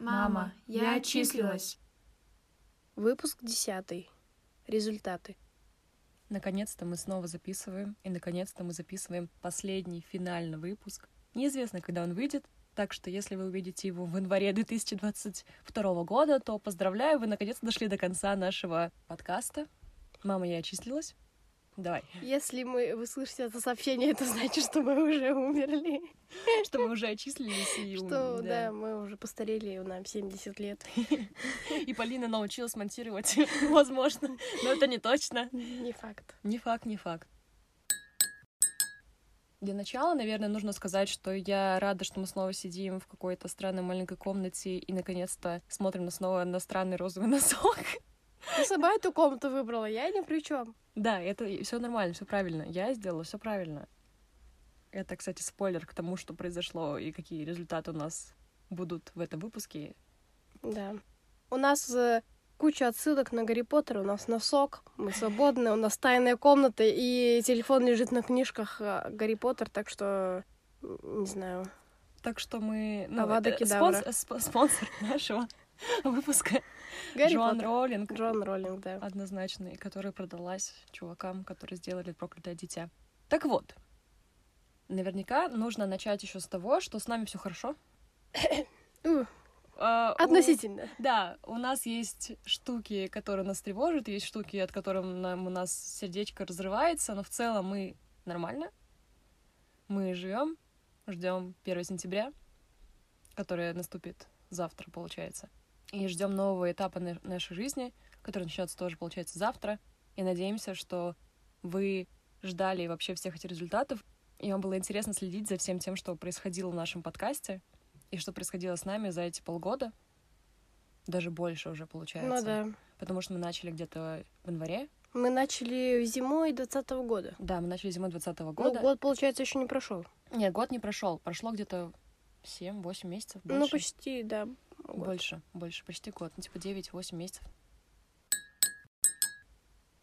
Мама, я отчислилась. Выпуск десятый. Результаты. Наконец-то мы снова записываем, и наконец-то мы записываем последний финальный выпуск. Неизвестно, когда он выйдет, так что если вы увидите его в январе 2022 года, то поздравляю, вы наконец-то дошли до конца нашего подкаста. Мама, я отчислилась. Давай. Если мы, вы слышите это сообщение, это значит, что мы уже умерли. Что мы уже отчислились и Что, ум- да, мы уже постарели, нам 70 лет. И Полина научилась монтировать, возможно, но это не точно. Не факт. Не факт, не факт. Для начала, наверное, нужно сказать, что я рада, что мы снова сидим в какой-то странной маленькой комнате и, наконец-то, смотрим на снова на странный розовый носок. Ты сама эту комнату выбрала, я ни при чем. Да, это все нормально, все правильно. Я сделала все правильно. Это, кстати, спойлер к тому, что произошло и какие результаты у нас будут в этом выпуске. Да. У нас э, куча отсылок на Гарри Поттера, у нас носок, мы свободны, у нас тайная комната, и телефон лежит на книжках э, Гарри Поттер, так что, не знаю. Так что мы... Ну, Авада это Кедавра. спонс- сп- спонсор нашего выпуска Гарри Джоан Поттер. Роллинг. Джон Роллинг, да. однозначно, и которая продалась чувакам, которые сделали проклятое дитя. Так вот, наверняка нужно начать еще с того, что с нами все хорошо. У, А, у- Относительно. Да, у нас есть штуки, которые нас тревожат, есть штуки, от которых нам, у нас сердечко разрывается, но в целом мы нормально. Мы живем, ждем 1 сентября, которое наступит завтра, получается. И ждем нового этапа на- нашей жизни, который начнется тоже, получается, завтра. И надеемся, что вы ждали вообще всех этих результатов, и вам было интересно следить за всем тем, что происходило в нашем подкасте, и что происходило с нами за эти полгода. Даже больше уже получается. Ну да. Потому что мы начали где-то в январе. Мы начали зимой двадцатого года. Да, мы начали зимой 2020 Ну, года. год, получается, еще не прошел. Нет, год не прошел. Прошло где-то 7-8 месяцев. Больше. Ну, почти, да. Год. Больше, больше, почти год. Ну, типа 9-8 месяцев.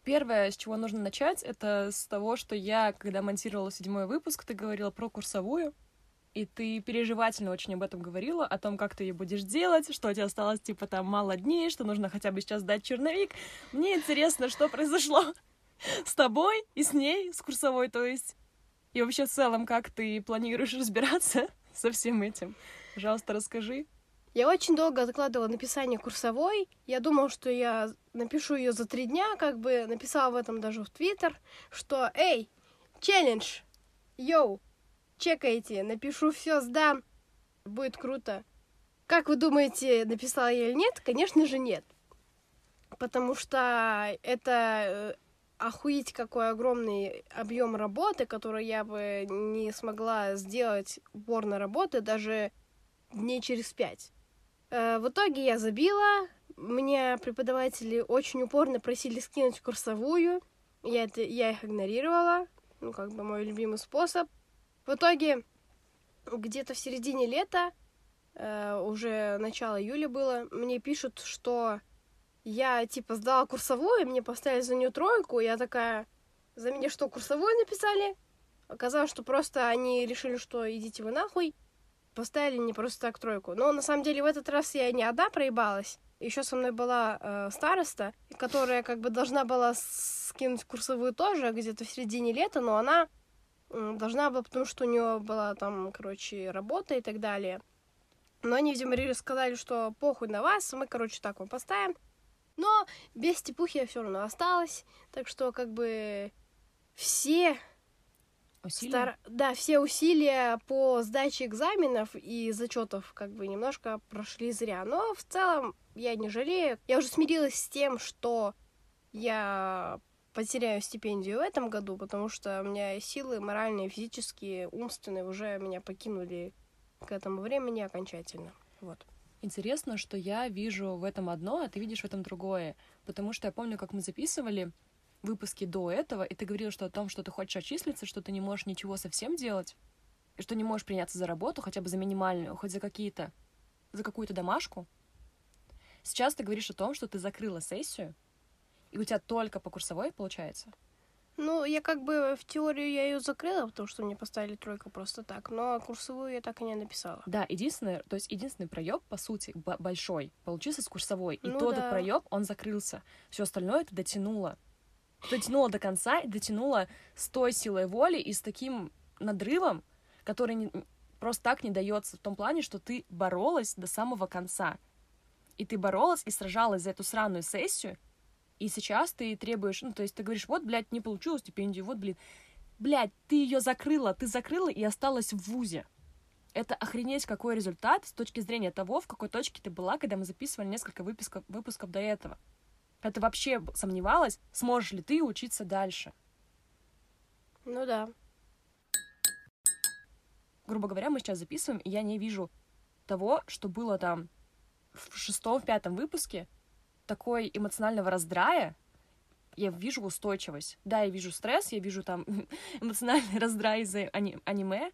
Первое, с чего нужно начать, это с того, что я, когда монтировала седьмой выпуск, ты говорила про курсовую, и ты переживательно очень об этом говорила, о том, как ты ее будешь делать, что у тебя осталось, типа, там, мало дней, что нужно хотя бы сейчас сдать черновик. Мне интересно, что произошло с тобой и с ней, с курсовой, то есть. И вообще, в целом, как ты планируешь разбираться со всем этим? Пожалуйста, расскажи. Я очень долго откладывала написание курсовой. Я думала, что я напишу ее за три дня, как бы написала в этом даже в Твиттер, что «Эй, челлендж! Йоу! Чекайте, напишу все, сдам. Будет круто». Как вы думаете, написала я или нет? Конечно же, нет. Потому что это э, охуеть какой огромный объем работы, который я бы не смогла сделать уборной работы даже дней через пять. Э, В итоге я забила. Меня преподаватели очень упорно просили скинуть курсовую. Я, это, я их игнорировала. Ну, как бы мой любимый способ. В итоге, где-то в середине лета, э, уже начало июля было, мне пишут, что я, типа, сдала курсовую, мне поставили за нее тройку. Я такая, за меня что, курсовую написали? Оказалось, что просто они решили, что идите вы нахуй поставили не просто так тройку. Но на самом деле в этот раз я не одна проебалась. Еще со мной была э, староста, которая как бы должна была скинуть курсовую тоже где-то в середине лета, но она м, должна была, потому что у нее была там, короче, работа и так далее. Но они, видимо, сказали, что похуй на вас, мы, короче, так вам поставим. Но без степухи я все равно осталась. Так что, как бы, все Усилия? Стар- Да, все усилия по сдаче экзаменов и зачетов как бы немножко прошли зря. Но в целом я не жалею. Я уже смирилась с тем, что я потеряю стипендию в этом году, потому что у меня силы моральные, физические, умственные уже меня покинули к этому времени окончательно. Вот. Интересно, что я вижу в этом одно, а ты видишь в этом другое. Потому что я помню, как мы записывали выпуски до этого, и ты говорил, что о том, что ты хочешь отчислиться, что ты не можешь ничего совсем делать, и что не можешь приняться за работу, хотя бы за минимальную, хоть за какие-то, за какую-то домашку. Сейчас ты говоришь о том, что ты закрыла сессию, и у тебя только по курсовой получается. Ну, я как бы в теорию я ее закрыла, потому что мне поставили тройку просто так, но курсовую я так и не написала. Да, единственное, то есть единственный проеб, по сути, большой, получился с курсовой. И Ну тот да. проеб, он закрылся. Все остальное ты дотянула. Дотянула до конца и дотянула с той силой воли и с таким надрывом, который не- просто так не дается в том плане, что ты боролась до самого конца. И ты боролась и сражалась за эту сраную сессию, и сейчас ты требуешь, ну, то есть ты говоришь, вот, блядь, не получилось стипендию, вот, блин. Блядь, ты ее закрыла, ты закрыла и осталась в ВУЗе. Это охренеть какой результат с точки зрения того, в какой точке ты была, когда мы записывали несколько выпусков, выпусков до этого. Ты вообще сомневалась, сможешь ли ты учиться дальше. Ну да. Грубо говоря, мы сейчас записываем, и я не вижу того, что было там в шестом, в пятом выпуске, такой эмоционального раздрая, я вижу устойчивость. Да, я вижу стресс, я вижу там эмоциональный раздрай из-за ани- аниме,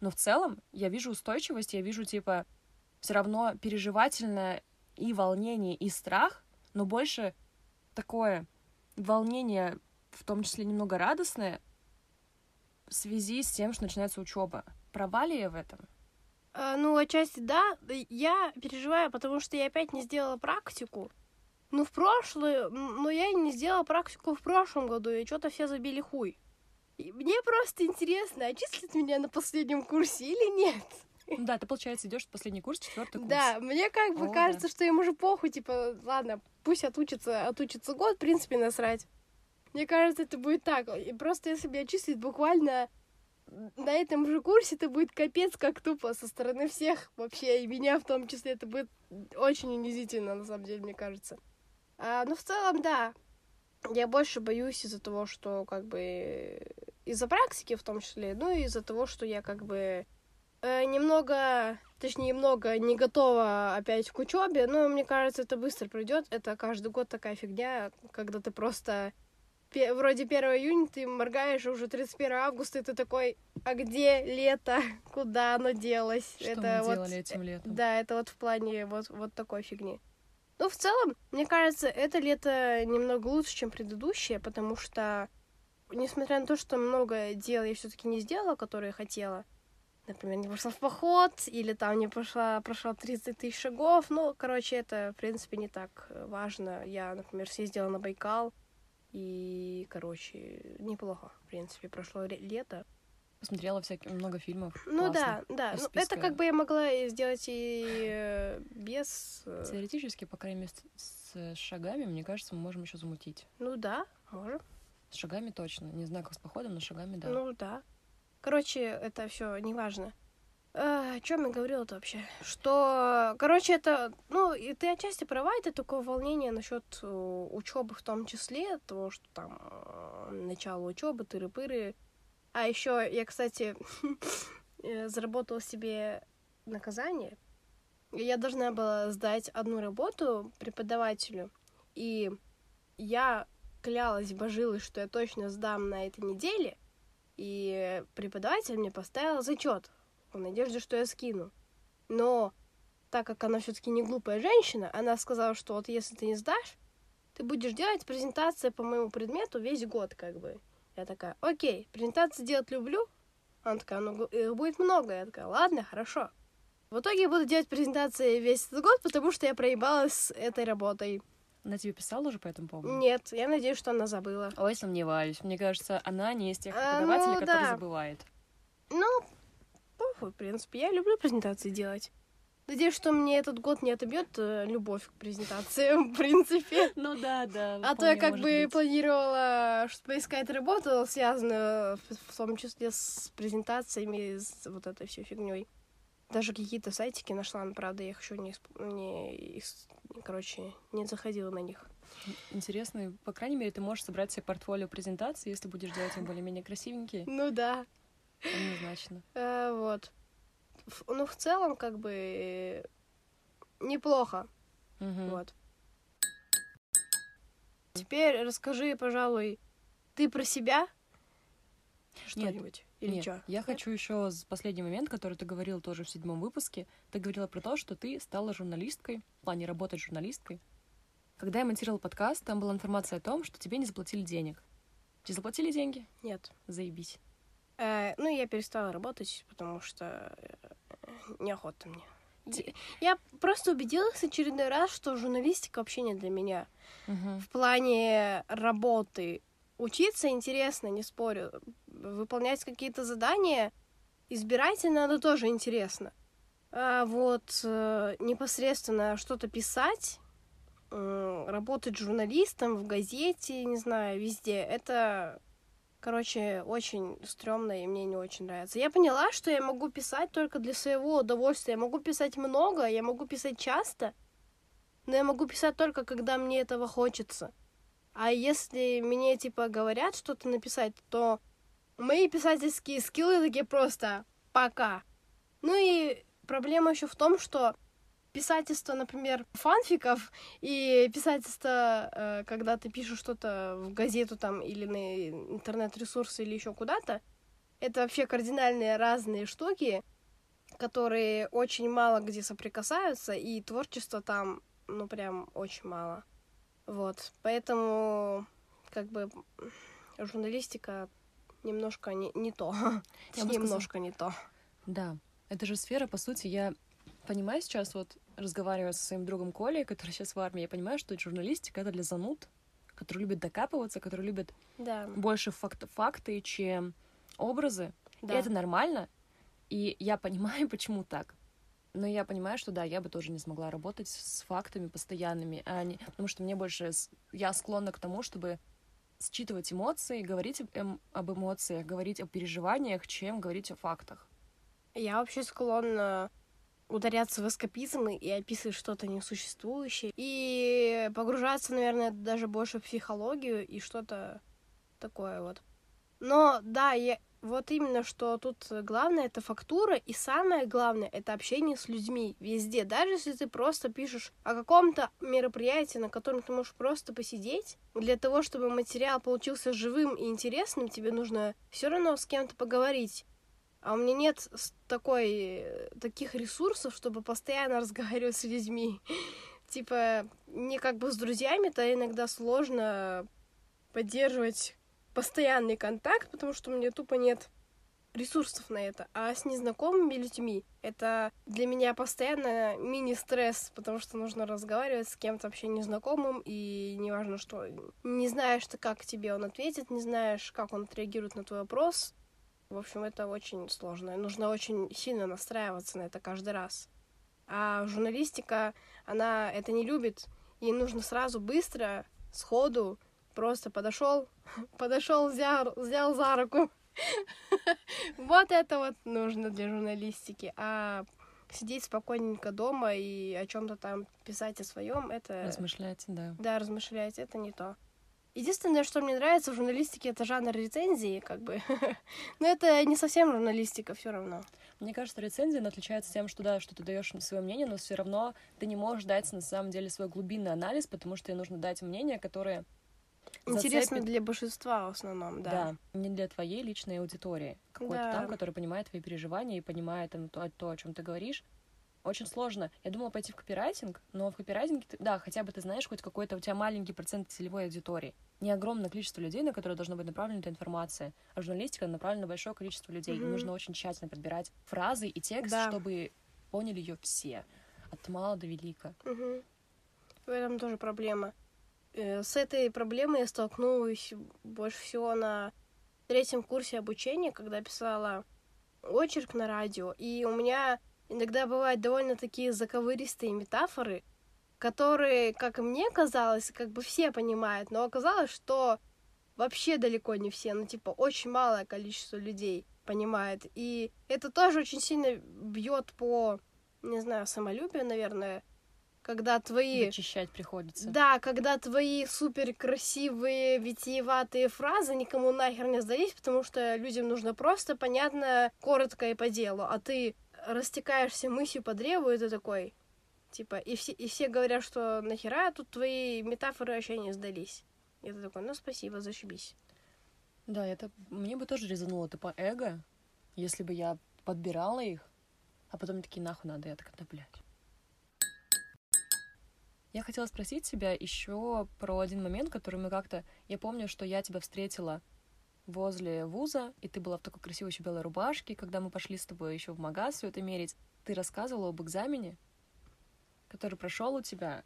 но в целом я вижу устойчивость, я вижу, типа, все равно переживательное и волнение, и страх, но больше такое волнение, в том числе немного радостное, в связи с тем, что начинается учеба. Права я в этом? А, ну, отчасти да. Я переживаю, потому что я опять не сделала практику. Ну, в прошлое, но я не сделала практику в прошлом году, и что-то все забили хуй. И мне просто интересно, отчислят меня на последнем курсе или нет? Ну да, ты, получается, идешь в последний курс, четвертый курс. Да, мне как бы О, кажется, что им уже похуй, типа, ладно, пусть отучится, отучится год, в принципе, насрать. Мне кажется, это будет так. И просто если бы отчислить буквально на этом же курсе, это будет капец как тупо со стороны всех вообще, и меня в том числе. Это будет очень унизительно, на самом деле, мне кажется. А, ну, в целом, да. Я больше боюсь из-за того, что как бы из-за практики в том числе, ну и из-за того, что я как бы э, немного, точнее, немного не готова опять к учебе, но мне кажется, это быстро пройдет. Это каждый год такая фигня, когда ты просто вроде 1 июня ты моргаешь, а уже 31 августа, и ты такой, а где лето? Куда оно делось? Что это мы вот, делали этим летом? да, это вот в плане вот, вот такой фигни. Ну, в целом, мне кажется, это лето немного лучше, чем предыдущее, потому что, несмотря на то, что много дел я все-таки не сделала, которые хотела, например, не пошла в поход, или там не пошла, прошла 30 тысяч шагов, ну, короче, это, в принципе, не так важно. Я, например, съездила на Байкал, и, короче, неплохо, в принципе, прошло лето. Посмотрела всякие много фильмов. Ну классных. да, да. Ну, это как бы я могла сделать и э, без... э, Теоретически, по крайней мере, с, с шагами, мне кажется, мы можем еще замутить. Ну да, можем. С шагами точно. Не знаю, как с походом, но с шагами да. Ну да. Короче, это все неважно. о чем я говорила-то вообще? Что, короче, это, ну, и ты отчасти права, это такое волнение насчет учебы в том числе, того, что там э, начало учебы, тыры-пыры. А еще я, кстати, э, заработала себе наказание. Я должна была сдать одну работу преподавателю, и я клялась, божилась, что я точно сдам на этой неделе, и преподаватель мне поставил зачет в надежде, что я скину. Но так как она все-таки не глупая женщина, она сказала, что вот если ты не сдашь, ты будешь делать презентации по моему предмету весь год, как бы. Я такая, окей, презентации делать люблю. Она такая, ну, их будет много. Я такая, ладно, хорошо. В итоге я буду делать презентации весь этот год, потому что я проебалась с этой работой. Она тебе писала уже по этому поводу? Нет, я надеюсь, что она забыла. Ой, сомневаюсь. Мне кажется, она не из тех А, преподавателей, ну, который да. забывает. Ну, похуй, в принципе. Я люблю презентации делать. Надеюсь, что мне этот год не отобьет э, любовь к презентациям, в принципе. Ну да, да. А то я как бы планировала, что поискать работу, связанную в, в том числе с презентациями, с вот этой всей фигней. Даже какие-то сайтики нашла, но правда я их еще не, исп- не короче, не заходила на них. Интересно, по крайней мере, ты можешь собрать себе портфолио презентации, если будешь делать им более-менее красивенькие, Ну да. однозначно. Э, вот. Ну, в целом, как бы неплохо. Вот. Теперь расскажи, пожалуй, ты про себя что-нибудь? Или Нет, что? я хочу еще последний момент, который ты говорил тоже в седьмом выпуске. Ты говорила про то, что ты стала журналисткой, в плане работать журналисткой. Когда я монтировала подкаст, там была информация о том, что тебе не заплатили денег. Тебе заплатили деньги? Нет. Заебись. Э, ну, я перестала работать, потому что э, неохота мне. Я просто убедилась очередной раз, что журналистика вообще не для меня. Мгм. В плане работы учиться интересно, не спорю. Выполнять какие-то задания избирательно, оно тоже интересно. А вот э, непосредственно что-то писать, м, работать журналистом в газете, не знаю, везде, это, короче, очень стрёмно и мне не очень нравится. Я поняла, что я могу писать только для своего удовольствия. Я могу писать много, я могу писать часто, но я могу писать только, когда мне этого хочется. А если мне, типа, говорят что-то написать, то мои писательские скиллы такие просто пока. Ну и проблема еще в том, что писательство, например, фанфиков и писательство, э, когда ты пишешь что-то в газету там или на интернет-ресурсы или еще куда-то, это вообще кардинальные разные штуки, которые очень мало где соприкасаются, и творчество там, ну, прям очень мало. Вот, поэтому, как бы, журналистика немножко не, не то. Я бы сказала- немножко не то. Да, это же сфера, по сути, я понимаю сейчас, вот разговаривая со своим другом Колей, который сейчас в армии, я понимаю, что журналистика — это для зануд, которые любят докапываться, которые любят Да, больше факт факты, чем образы. И да. это нормально, и я понимаю, почему так. Но я понимаю, что да, я бы тоже не смогла работать с фактами постоянными, а не... потому что мне больше... Я склонна к тому, чтобы считывать эмоции, говорить эм- об эмоциях, говорить о переживаниях, чем говорить о фактах. Я вообще склонна ударяться в эскапизмы и описывать что-то несуществующее. И погружаться, наверное, даже больше в психологию и что-то такое вот. Но да, я... вот именно, что тут главное это фактура, и самое главное это общение с людьми везде. Даже если ты просто пишешь о каком-то мероприятии, на котором ты можешь просто посидеть, для того, чтобы материал получился живым и интересным, тебе нужно все равно с кем-то поговорить. А у меня нет такой, э, таких ресурсов, чтобы постоянно разговаривать с людьми. Типа, мне как бы с друзьями-то иногда сложно поддерживать постоянный контакт, потому что у меня тупо нет ресурсов на это. А с незнакомыми людьми это для меня постоянно мини-стресс, потому что нужно разговаривать с кем-то вообще незнакомым, и неважно что. Не знаешь ты, как тебе он ответит, не знаешь, как он отреагирует на твой вопрос. В общем, это очень сложно. Нужно очень сильно настраиваться на это каждый раз. А журналистика, она это не любит. Ей нужно сразу быстро, сходу, просто подошел, подошел, взял, взял за руку. Вот это вот нужно для журналистики. А сидеть спокойненько дома и о чем-то там писать о своем, это... Размышляйте, да. Да, размышлять, это не то. Единственное, что мне нравится в журналистике, это жанр рецензии, как бы. Но это не совсем журналистика, все равно. Мне кажется, рецензия она отличается тем, что да, что ты даешь свое мнение, но все равно ты не можешь дать на самом деле свой глубинный анализ, потому что тебе нужно дать мнение, которое Интересно зацепит- для большинства в основном, да. Да, не для твоей личной аудитории. Какой-то Да. там, который понимает твои переживания и понимает там, то, то, о чем ты говоришь. Очень сложно. Я думала пойти в копирайтинг, но в копирайтинге, ты- да, хотя бы ты знаешь хоть какой-то у тебя маленький процент целевой аудитории. Не огромное количество людей, на которые должна быть направлена эта информация. А журналистика направлена на большое количество людей. И Мгм. нужно очень тщательно подбирать фразы и текст, Да. чтобы поняли ее все. От мала до велика. Мгм. В этом тоже проблема. Э, С этой проблемой я столкнулась больше всего на третьем курсе обучения, когда писала очерк на радио. И у меня иногда бывают довольно такие заковыристые метафоры, которые, как мне казалось, как бы все понимают, но оказалось, что вообще далеко не все, ну типа очень малое количество людей понимает. И это тоже очень сильно бьет по, не знаю, самолюбию, наверное, когда твои... Очищать приходится. Да, когда твои супер красивые, витиеватые фразы никому нахер не сдались, потому что людям нужно просто, понятно, коротко и по делу, а ты растекаешься мыслью по древу, и ты такой, типа, и все, и все говорят, что нахера тут твои метафоры вообще не сдались. И ты такой, ну спасибо, зашибись. Да, это мне бы тоже резануло типа эго, если бы я подбирала их, а потом такие нахуй надо, я такая, да, блядь. Я хотела спросить тебя еще про один момент, который мы как-то... Я помню, что я тебя встретила возле вуза, и ты была в такой красивой еще белой рубашке, когда мы пошли с тобой еще в магаз все это мерить. Ты рассказывала об экзамене, который прошел у тебя,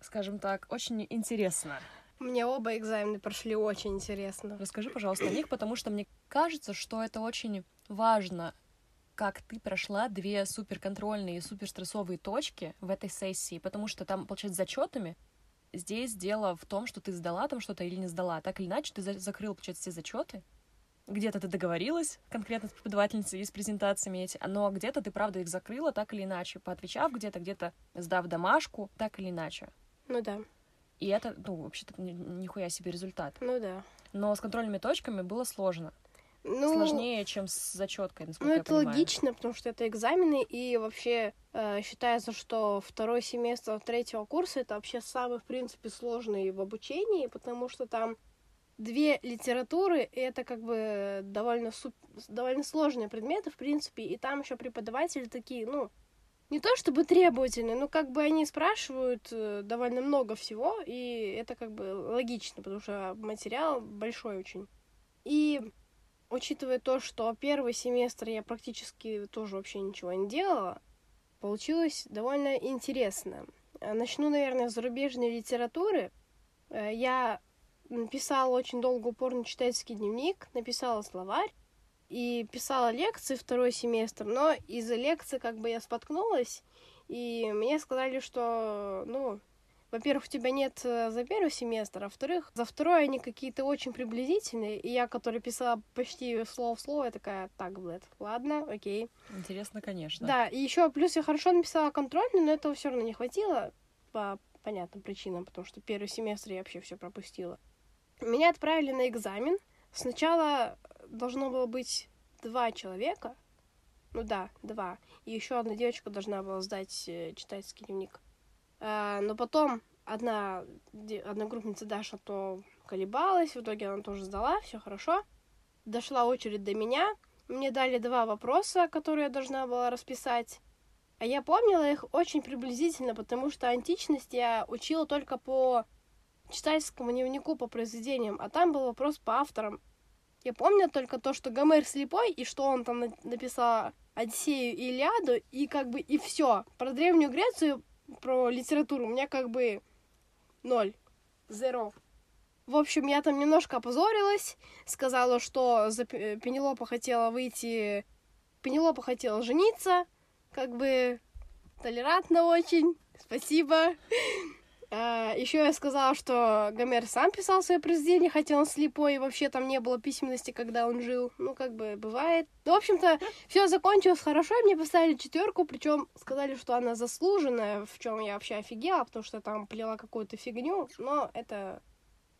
скажем так, очень интересно. Мне оба экзамена прошли очень интересно. Расскажи, пожалуйста, о них, потому что мне кажется, что это очень важно, как ты прошла две суперконтрольные и суперстрессовые точки в этой сессии, потому что там, получается, зачетами здесь дело в том, что ты сдала там что-то или не сдала. Так или иначе, ты за- закрыл, получается, все зачеты. Где-то ты договорилась конкретно с преподавательницей и с презентациями эти, но где-то ты, правда, их закрыла так или иначе, поотвечав где-то, где-то сдав домашку, так или иначе. Ну да, И это, ну, вообще-то, ни- нихуя себе результат. ну да. Но с контрольными точками было сложно. Ну, Сложнее, чем с зачеткой, насколько Ну, я это понимаю. логично, потому что это экзамены, и вообще э, считается, что второй семестр третьего курса это вообще самый, в принципе, сложный в обучении, потому что там две литературы, и это как бы довольно, суп- довольно сложные предметы, в принципе, и там еще преподаватели такие, ну, не то чтобы требовательные, но как бы они спрашивают э, довольно много всего, и это как бы логично, потому что материал большой очень. И учитывая то, что первый семестр я практически тоже вообще ничего не делала, получилось довольно интересно. Э, Начну, наверное, с зарубежной литературы. Э, Я написала очень долго упорно читательский дневник, написала словарь и писала лекции второй семестр, но из-за лекции как бы я споткнулась, и мне сказали, что, ну, во-первых, у тебя нет э, за первый семестр, а во-вторых, за второй они какие-то очень приблизительные, и я, которая писала почти слово в слово, я такая, так, блядь, ладно, окей. Интересно, конечно. Да, и еще плюс я хорошо написала контрольную, но этого все равно не хватило по понятным причинам, потому что первый семестр я вообще все пропустила. Меня отправили на экзамен. Сначала должно было быть два человека. Ну да, два. И еще одна девочка должна была сдать э, читательский дневник. А, но потом одна одногруппница Даша то колебалась, в итоге она тоже сдала, все хорошо. Дошла очередь до меня. Мне дали два вопроса, которые я должна была расписать. А я помнила их очень приблизительно, потому что античность я учила только по читательскому дневнику по произведениям, а там был вопрос по авторам. Я помню только то, что Гомер слепой, и что он там на- написал Одиссею и Илиаду, и как бы и все. Про Древнюю Грецию, про литературу у меня как бы ноль. Зеро. В общем, я там немножко опозорилась, сказала, что за Пе- Пенелопа хотела выйти... Пенелопа хотела жениться, как бы толерантно очень, спасибо. Еще я сказала, что Гомер сам писал свое произведение, хотя он слепой, и вообще там не было письменности, когда он жил. Ну, как бы бывает. Ну, в общем-то, все закончилось хорошо, и мне поставили четверку, причем сказали, что она заслуженная, в чем я вообще офигела, потому что там плела какую-то фигню, но это,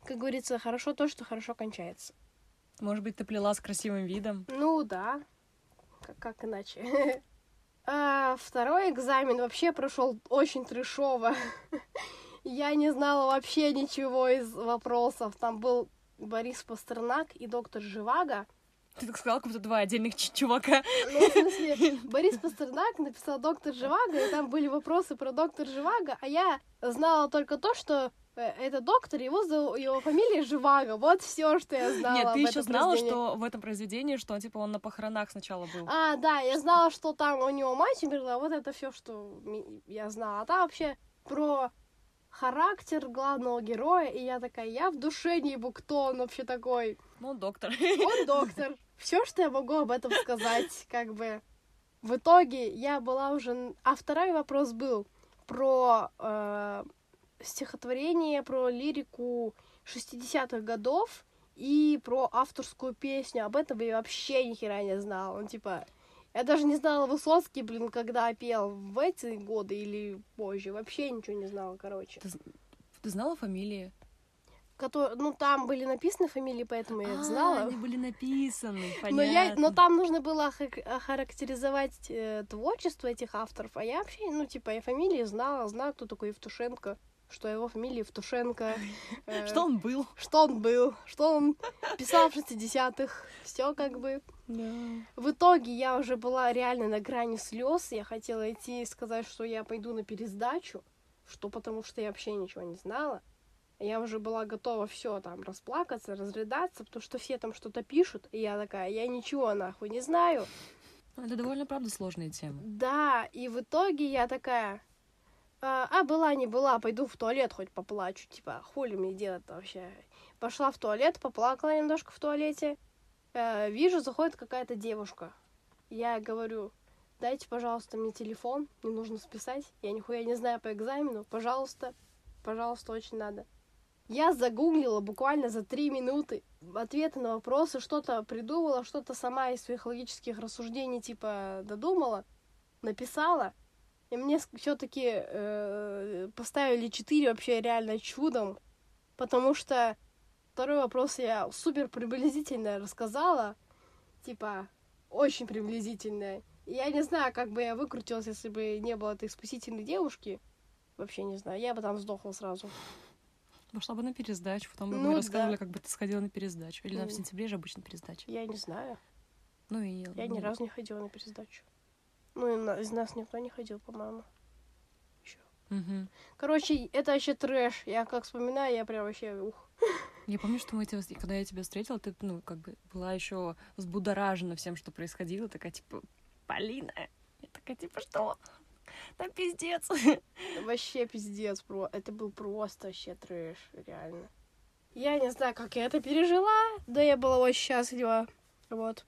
как говорится, хорошо то, что хорошо кончается. Может быть, ты плела с красивым видом? Ну да, как, как иначе. А, второй экзамен вообще прошел очень трешово. Я не знала вообще ничего из вопросов. Там был Борис Пастернак и доктор Живаго. Ты так сказала, как будто два отдельных чувака. Ну, в смысле, Борис Пастернак написал доктор Живаго, и там были вопросы про доктор Живаго, а я знала только то, что э, это доктор, его, зов- его фамилия Живаго. Вот все, что я знала. Нет, ты еще знала, что в этом произведении, что типа он на похоронах сначала был. А, да, я знала, что там у него мать умерла, вот это все, что я знала. А там вообще про характер главного героя, и я такая, я в душе не ебу, кто он вообще такой. Ну, доктор. Он доктор. Все, что я могу об этом сказать, как бы. В итоге я была уже... А второй вопрос был про э, стихотворение, про лирику 60-х годов и про авторскую песню. Об этом я вообще ни хера не знала. Ну, типа, я даже не знала Высоцкий, блин, когда пел в эти годы или позже. Вообще ничего не знала, короче. Ты знала фамилии? Кото- Ну, там были написаны фамилии, поэтому я их А, знала. они были написаны, Но, я, но понятно. там нужно было охар- охарактеризовать э, творчество этих авторов, а я вообще, ну, типа, я фамилии знала, знаю, кто такой Евтушенко, что его фамилия Евтушенко. э, Что он был? Что он был, что он писал в 60-х, все как бы. В итоге я уже была реально на грани слез, я хотела идти и сказать, что я пойду на пересдачу, что потому что я вообще ничего не знала. Я уже была готова все там расплакаться, разрыдаться, потому что все там что-то пишут, и я такая, я ничего нахуй не знаю. Это довольно, правда, сложные темы. Да, и в итоге я такая, а, а, была не была, пойду в туалет хоть поплачу, типа, хули мне делать-то вообще. Пошла в туалет, поплакала немножко в туалете, Э, вижу, заходит какая-то девушка. Я говорю, дайте, пожалуйста, мне телефон, мне нужно списать. Я нихуя не знаю по экзамену, пожалуйста, пожалуйста, очень надо. Я загуглила буквально за три минуты ответы на вопросы, что-то придумала, что-то сама из своих логических рассуждений типа додумала, написала. И мне все-таки э, поставили 4 вообще реально чудом, потому что второй вопрос я супер приблизительно рассказала, типа очень приблизительно. И я не знаю, как бы я выкрутилась, если бы не было этой спасительной девушки. Вообще не знаю, я бы там сдохла сразу. Пошла бы на пересдачу, потом бы Ну мы рассказывали, да. как бы ты сходила на пересдачу. Или на в сентябре же обычно пересдача. Я не знаю. Ну и... Я ни ну, разу не ходила на пересдачу. Ну, из нас никто не ходил, по-моему. Еще. мгм. Короче, это вообще трэш. Я как вспоминаю, я прям вообще ух. Я помню, что мы тебя, когда я тебя встретила, ты, ну, как бы была еще взбудоражена всем, что происходило, такая, типа, Полина. Я такая, типа, что? Да пиздец. Вообще пиздец, про. Это был просто вообще трэш, реально. Я не знаю, как я это пережила, да я была очень счастлива. Вот.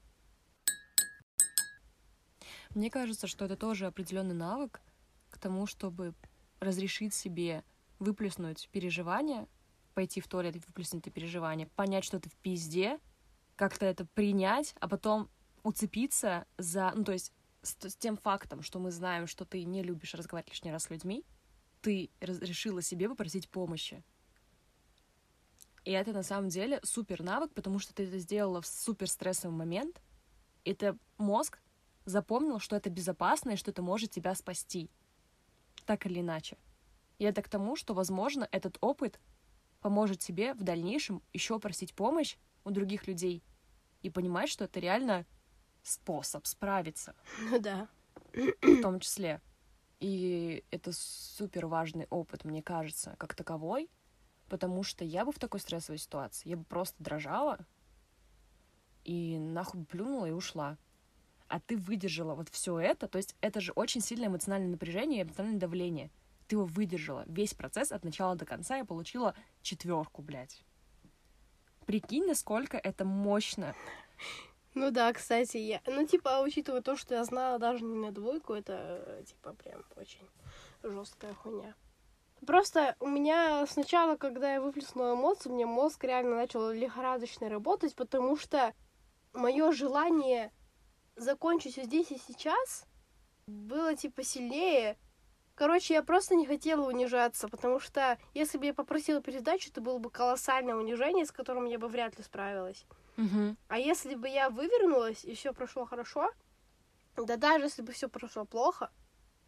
Мне кажется, что это тоже определенный навык к тому, чтобы разрешить себе выплеснуть переживания, пойти в туалет и выплеснуть это переживание, понять, что ты в пизде, как-то это принять, а потом уцепиться за... Ну, то есть с, с тем фактом, что мы знаем, что ты не любишь разговаривать лишний раз с людьми, ты раз- решила себе попросить помощи. И это на самом деле супер навык, потому что ты это сделала в супер стрессовый момент. Это мозг запомнил, что это безопасно и что это может тебя спасти. Так или иначе. И это к тому, что, возможно, этот опыт поможет тебе в дальнейшем еще просить помощь у других людей и понимать, что это реально способ справиться Ну да. в том числе. И это супер важный опыт, мне кажется, как таковой, потому что я бы в такой стрессовой ситуации, я бы просто дрожала и нахуй плюнула и ушла. А ты выдержала вот все это, то есть это же очень сильное эмоциональное напряжение и эмоциональное давление. Ты его выдержала. Весь процесс от начала до конца я получила четверку, блядь. Прикинь, насколько это мощно. Ну да, кстати, я... Ну, типа, учитывая то, что я знала даже не на двойку, это, э, типа, прям очень жесткая хуйня. Просто у меня сначала, когда я выплеснула эмоции, у меня мозг реально начал лихорадочно работать, потому что мое желание закончить здесь и сейчас было, типа, сильнее. Короче, я просто не хотела унижаться, потому что если бы я попросила передачу, это было бы колоссальное унижение, с которым я бы вряд ли справилась. Угу. А если бы я вывернулась и все прошло хорошо, да даже если бы все прошло плохо,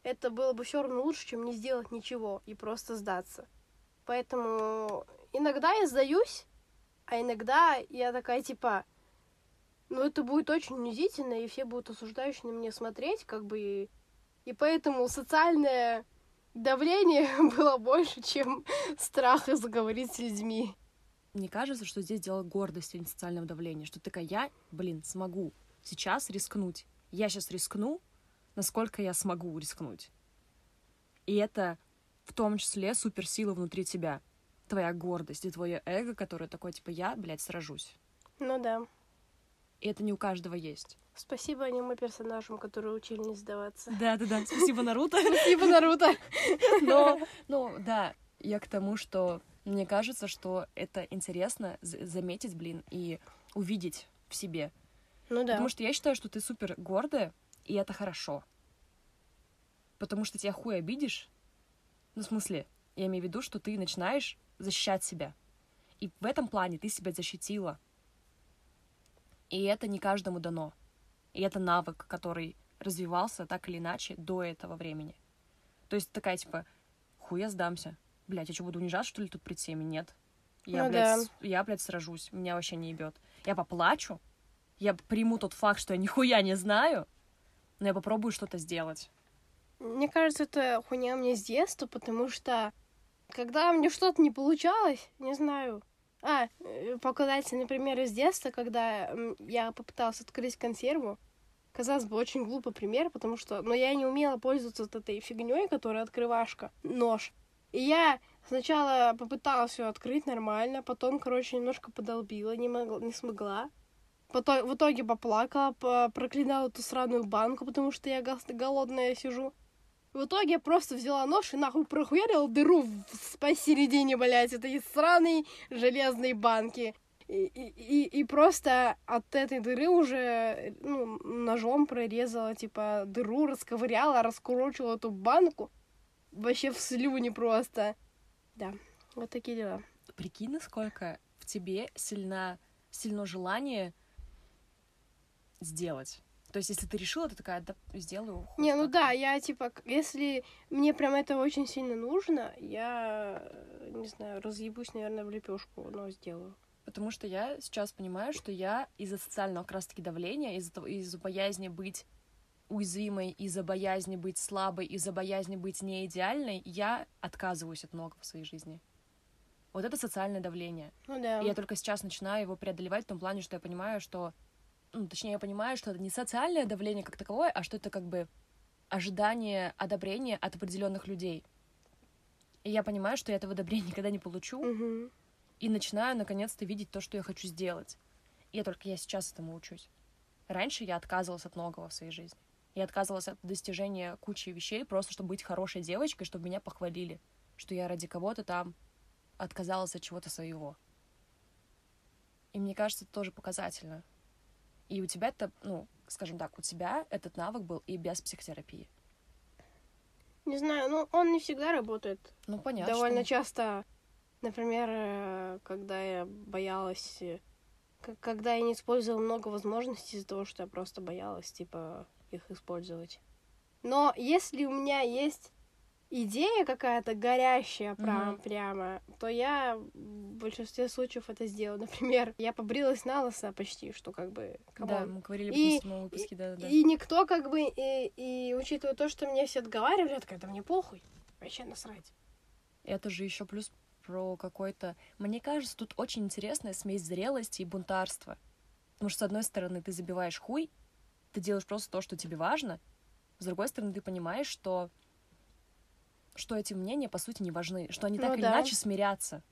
это было бы все равно лучше, чем не сделать ничего и просто сдаться. Поэтому иногда я сдаюсь, а иногда я такая типа, ну это будет очень унизительно, и все будут осуждающие на меня смотреть, как бы, и, и поэтому социальное давление было больше, чем страх заговорить с людьми. Мне кажется, что здесь дело гордости, а не социального давления. Что такая, я, блин, смогу сейчас рискнуть. Я сейчас рискну, насколько я смогу рискнуть. И это в том числе суперсила внутри тебя. Твоя гордость и твое эго, которое такое, типа, я, блядь, сражусь. Ну да. И это не у каждого есть. Спасибо аниме персонажам, которые учили не сдаваться. Да-да-да, спасибо, Наруто. Спасибо, Наруто. Но, ну, да, я к тому, что мне кажется, что это интересно заметить, блин, и увидеть в себе. Ну да. Потому что я считаю, что ты супер гордая, и это хорошо. Потому что тебя хуй обидишь. Ну, в смысле, я имею в виду, что ты начинаешь защищать себя. И в этом плане ты себя защитила. И это не каждому дано. И это навык, который развивался так или иначе до этого времени. То есть такая, типа, хуй я сдамся. Блять, я что, буду унижаться, что ли, тут пред всеми? Нет. Я, Ну блядь, да. я, блядь, сражусь. Меня вообще не ебет. Я поплачу, я приму тот факт, что я нихуя не знаю, но я попробую что-то сделать. Мне кажется, это хуйня мне с детства, потому что когда мне что-то не получалось, не знаю. А, э, показать, например, из детства, когда я попыталась открыть консерву. Казалось бы, очень глупый пример, потому что... Но я не умела пользоваться вот этой фигней, которая открывашка, нож. И я сначала попыталась ее открыть нормально, потом, короче, немножко подолбила, не, могла, не смогла. Потом, в итоге поплакала, по- проклинала эту сраную банку, потому что я голодная сижу. В итоге я просто взяла нож и нахуй прохуярила дыру в- посередине, блядь, этой сраной железной банки. И, и, и, просто от этой дыры уже ну, ножом прорезала, типа, дыру, расковыряла, раскурочила эту банку. Вообще в слюне просто. Да, вот такие дела. Прикинь, насколько в тебе сильна, сильно желание сделать. То есть, если ты решила, ты такая, да, сделаю. Не, ну как-то». да, я типа, если мне прям это очень сильно нужно, я, э, не знаю, разъебусь, наверное, в лепешку, но сделаю. Потому что я сейчас понимаю, что я из-за социального как раз-таки давления, из-за из-за боязни быть уязвимой, из-за боязни быть слабой, из-за боязни быть неидеальной, я отказываюсь от многого в своей жизни. Вот это социальное давление. Ну да. И я только сейчас начинаю его преодолевать в том плане, что я понимаю, что... Ну, точнее, я понимаю, что это не социальное давление как таковое, а что это как бы ожидание одобрения от определенных людей. И я понимаю, что я этого одобрения никогда не получу, Мгм. и начинаю наконец-то видеть то, что я хочу сделать. И я только я сейчас этому учусь. Раньше я отказывалась от многого в своей жизни. Я отказывалась от достижения кучи вещей, просто чтобы быть хорошей девочкой, чтобы меня похвалили, что я ради кого-то там отказалась от чего-то своего. И мне кажется, это тоже показательно. И у тебя это, ну, скажем так, у тебя этот навык был и без психотерапии. Не знаю, ну он не всегда работает. Ну, понятно. Довольно часто, например, э, когда я боялась, э, когда я не использовала много возможностей из-за того, что я просто боялась, типа, их использовать. Но если у меня есть идея какая-то горящая прям, Мгм. прямо, то я в большинстве случаев это сделаю. Например, я побрилась на лысо почти, что как бы, Да, come on. мы говорили в И- прошлом выпуске, да, да. И никто как бы, и, и учитывая то, что мне все отговаривали, я такая, да мне похуй, вообще насрать. Это же еще плюс про какой-то... Мне кажется, тут очень интересная смесь зрелости и бунтарства. Потому что, с одной стороны, ты забиваешь хуй, ты делаешь просто то, что тебе важно. С другой стороны, ты понимаешь, что что эти мнения, по сути, не важны, что они Ну так или да. иначе смирятся.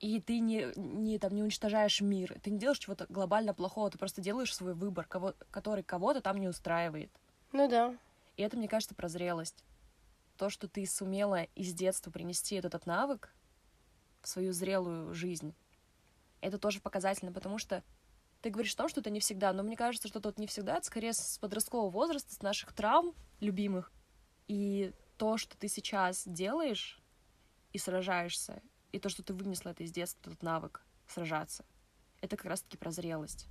И ты не, не, там, не уничтожаешь мир, ты не делаешь чего-то глобально плохого, ты просто делаешь свой выбор, кого, который кого-то там не устраивает. Ну да. И это, мне кажется, про зрелость. То, что ты сумела из детства принести этот, этот навык в свою зрелую жизнь, это тоже показательно, потому что ты говоришь о том, что это не всегда, но мне кажется, что тут не всегда, это скорее с подросткового возраста, с наших травм любимых. И то, что ты сейчас делаешь и сражаешься, и то, что ты вынесла это из детства, этот навык сражаться, это как раз-таки про зрелость.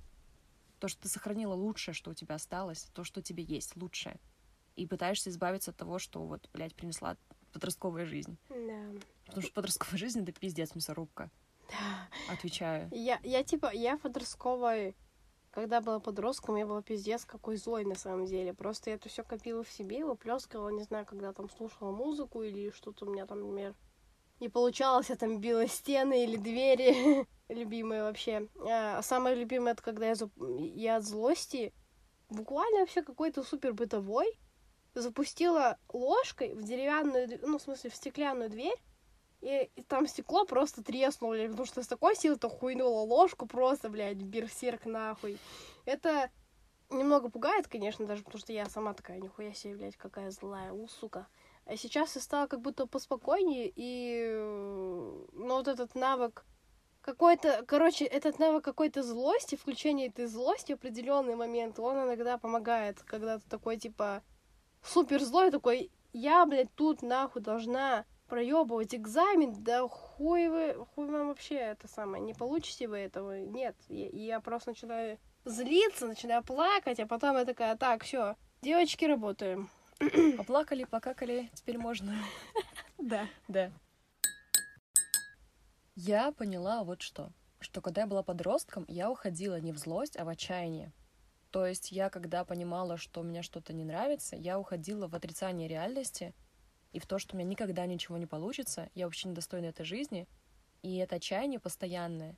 То, что ты сохранила лучшее, что у тебя осталось, то, что у тебя есть, лучшее и пытаешься избавиться от того, что вот, блядь, принесла подростковая жизнь. Да. Потому что подростковая жизнь — это пиздец, мясорубка. Отвечаю. Я, я типа, я подростковой, когда была подростком, я была пиздец какой злой на самом деле. Просто я это все копила в себе, выплескивала, не знаю, когда там слушала музыку или что-то у меня там, например, не получалось, я там била стены или двери. Любимые вообще. А самое любимое, это когда я, зап- я от злости буквально вообще какой-то супер бытовой запустила ложкой в деревянную, ну, в смысле, в стеклянную дверь, и, и там стекло просто треснуло, блядь, потому что с такой силой-то хуйнула ложку просто, блядь, берсерк нахуй. Это немного пугает, конечно, даже потому что я сама такая, нихуя себе, блядь, какая злая, у, сука. А сейчас я стала как будто поспокойнее, и э, ну, вот этот навык какой-то, короче, этот навык какой-то злости, включение этой злости в определенный момент, он иногда помогает, когда ты такой, типа, супер злой, такой, я, блядь, тут нахуй должна проебывать экзамен, да хуй вы, хуй вам вообще это самое, не получите вы этого, нет, я, я просто начинаю злиться, начинаю плакать, а потом я такая, так, все, девочки, работаем. Поплакали, покакали, теперь можно. Да. Да. Я поняла вот что. Что когда я была подростком, я уходила не в злость, а в отчаяние. То есть я, когда понимала, что мне что-то не нравится, я уходила в отрицание реальности, и в то, что у меня никогда ничего не получится, я вообще недостойна этой жизни. И это отчаяние постоянное,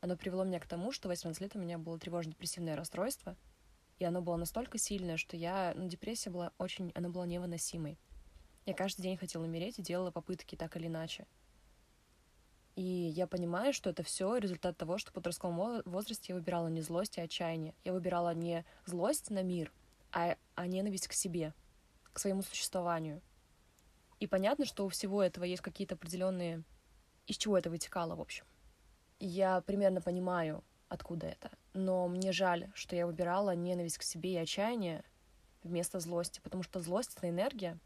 оно привело меня к тому, что 18 лет у меня было тревожно-депрессивное расстройство, и оно было настолько сильное, что я... Ну, депрессия была очень... Она была невыносимой. Я каждый день хотела умереть и делала попытки так или иначе. И я понимаю, что это все результат того, что в подростковом возрасте я выбирала не злость, а отчаяние. Я выбирала не злость на мир, а, а ненависть к себе, к своему существованию. И понятно, что у всего этого есть какие-то определенные... Из чего это вытекало, в общем. Я примерно понимаю, откуда это. Но мне жаль, что я выбирала ненависть к себе и отчаяние вместо злости, потому что злость — это энергия,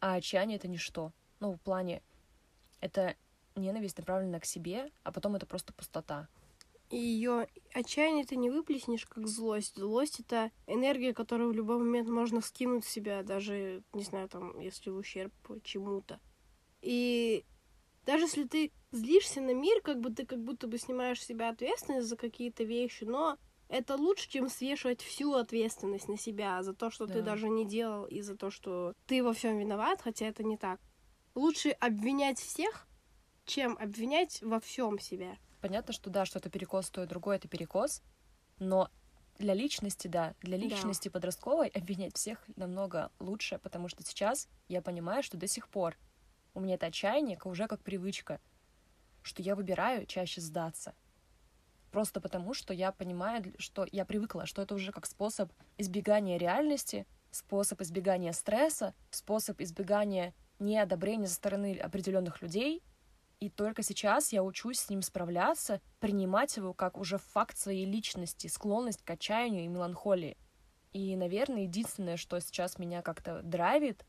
а отчаяние — это ничто. Ну, в плане, это ненависть направлена к себе, а потом это просто пустота. И ее отчаяние ты не выплеснешь как злость. Злость это энергия, которую в любой момент можно скинуть с себя, даже, не знаю, там, если в ущерб чему-то. И даже если ты злишься на мир, как бы ты как будто бы снимаешь с себя ответственность за какие-то вещи, но это лучше, чем свешивать всю ответственность на себя за то, что да. ты даже не делал, и за то, что ты во всем виноват, хотя это не так. Лучше обвинять всех, чем обвинять во всем себя. Понятно, что да, что-то перекос, то и другое это перекос, но для личности, да, для личности да. подростковой обвинять всех намного лучше, потому что сейчас я понимаю, что до сих пор у меня это отчаяние уже как привычка, что я выбираю чаще сдаться. Просто потому, что я понимаю, что я привыкла, что это уже как способ избегания реальности, способ избегания стресса, способ избегания неодобрения со стороны определенных людей. И только сейчас я учусь с ним справляться, принимать его как уже факт своей личности, склонность к отчаянию и меланхолии. И, наверное, единственное, что сейчас меня как-то драйвит,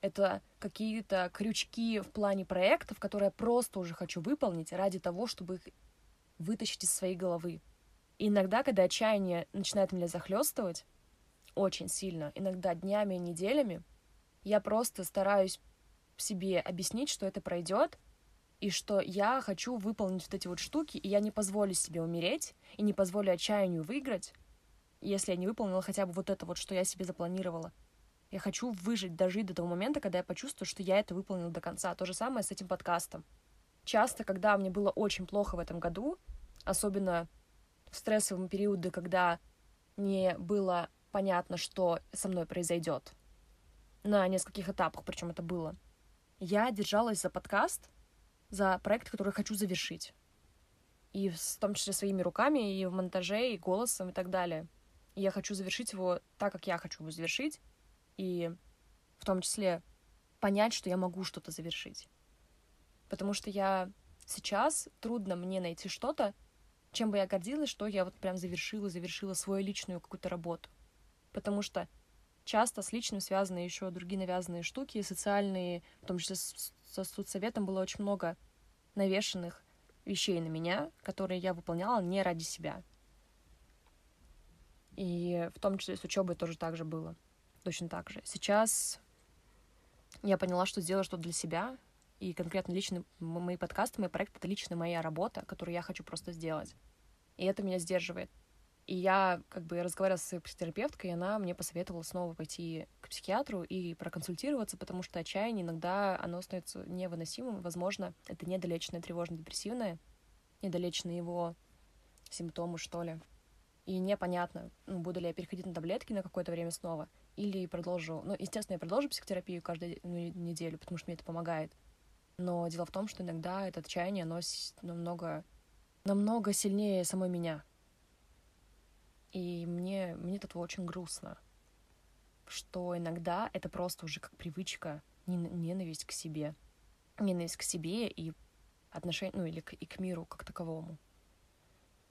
это какие-то крючки в плане проектов, которые я просто уже хочу выполнить ради того, чтобы их вытащить из своей головы. И иногда, когда отчаяние начинает меня захлестывать, очень сильно, иногда днями и неделями, я просто стараюсь себе объяснить, что это пройдет, и что я хочу выполнить вот эти вот штуки, и я не позволю себе умереть, и не позволю отчаянию выиграть, если я не выполнила хотя бы вот это вот, что я себе запланировала. Я хочу выжить, дожить до того момента, когда я почувствую, что я это выполнила до конца. То же самое с этим подкастом. Часто, когда мне было очень плохо в этом году, особенно в стрессовые периоды, когда не было понятно, что со мной произойдет, на нескольких этапах, причем это было, я держалась за подкаст, за проект, который хочу завершить. И в том числе своими руками, и в монтаже, и голосом, и так далее. И я хочу завершить его так, как я хочу его завершить, и в том числе понять, что я могу что-то завершить. Потому что я сейчас трудно мне найти что-то, чем бы я гордилась, что я вот прям завершила, завершила свою личную какую-то работу. Потому что часто с личным связаны еще другие навязанные штуки, социальные, в том числе со соцсоветом было очень много навешенных вещей на меня, которые я выполняла не ради себя. И в том числе с учебой тоже так же было точно так же. Сейчас я поняла, что сделала что-то для себя, и конкретно лично мои подкасты, мои проекты — это лично моя работа, которую я хочу просто сделать. И это меня сдерживает. И я как бы разговаривала с психотерапевткой, и она мне посоветовала снова пойти к психиатру и проконсультироваться, потому что отчаяние иногда оно становится невыносимым. Возможно, это недолеченное тревожно-депрессивное, недолеченные его симптомы, что ли. И непонятно, ну, буду ли я переходить на таблетки на какое-то время снова, или продолжу... Ну, естественно, я продолжу психотерапию каждую неделю, потому что мне это помогает. Но дело в том, что иногда это отчаяние, оно намного, намного сильнее самой меня. И мне, мне этого очень грустно, что иногда это просто уже как привычка, ненависть к себе. Ненависть к себе и отношение, ну, или к, и к миру как таковому.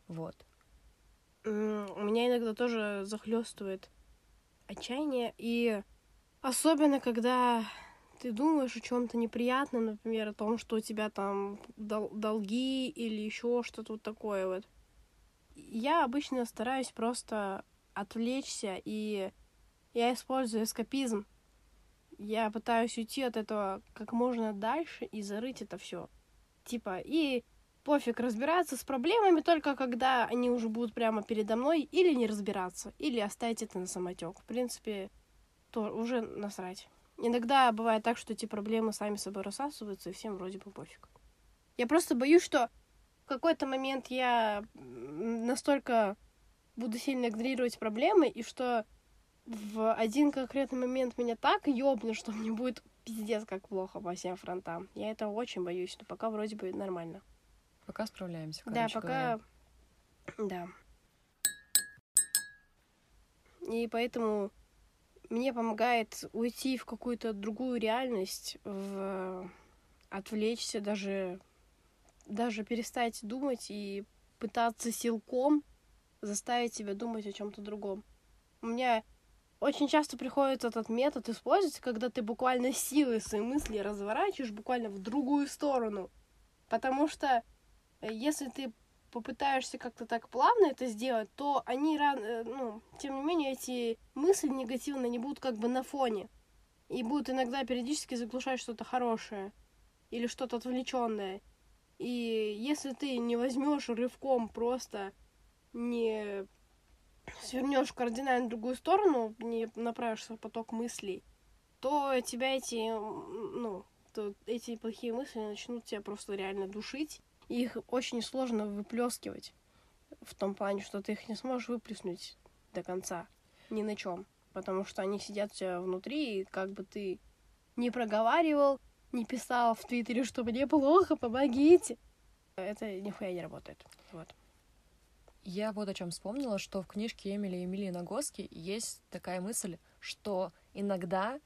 Вот. У меня иногда тоже захлестывает отчаяние, и особенно когда ты думаешь о чем-то неприятном, например, о том, что у тебя там дол- долги или еще что-то вот такое вот. Я обычно стараюсь просто отвлечься, и я использую эскапизм. Я пытаюсь уйти от этого как можно дальше и зарыть это все. Типа, и пофиг разбираться с проблемами только когда они уже будут прямо передо мной, или не разбираться, или оставить это на самотек. В принципе, то уже насрать. иногда бывает так, что эти проблемы сами собой рассасываются, и всем вроде бы пофиг. Я просто боюсь, что какой-то момент я настолько буду сильно игнорировать проблемы, и что в один конкретный момент меня так ёбнет, что мне будет пиздец как плохо по всем фронтам. Я этого очень боюсь, но пока вроде бы нормально. Пока справляемся, Да, пока... говоря. Да. И поэтому мне помогает уйти в какую-то другую реальность, в... отвлечься, даже, даже перестать думать и пытаться силком заставить себя думать о чем-то другом. У меня очень часто приходится этот метод использовать, когда ты буквально силой свои мысли разворачиваешь буквально в другую сторону. Потому что э, если ты попытаешься как-то так плавно это сделать, то они э, ну, тем не менее, эти мысли негативные, не будут как бы на фоне. И будут иногда периодически заглушать что-то хорошее или что-то отвлеченное. И если ты не возьмешь рывком просто не свернешь в кардинально другую сторону, не направишь свой поток мыслей, то тебя эти, ну, то эти плохие мысли начнут тебя просто реально душить. И их очень сложно выплескивать в том плане, что ты их не сможешь выплеснуть до конца ни на чем. Потому что они сидят у тебя внутри, и как бы ты не проговаривал, не писал в Твиттере, что мне плохо, помогите. Это нихуя не работает. Вот. Я вот о чем вспомнила, что в книжке Эмили Эмилии Нагоски есть такая мысль, что иногда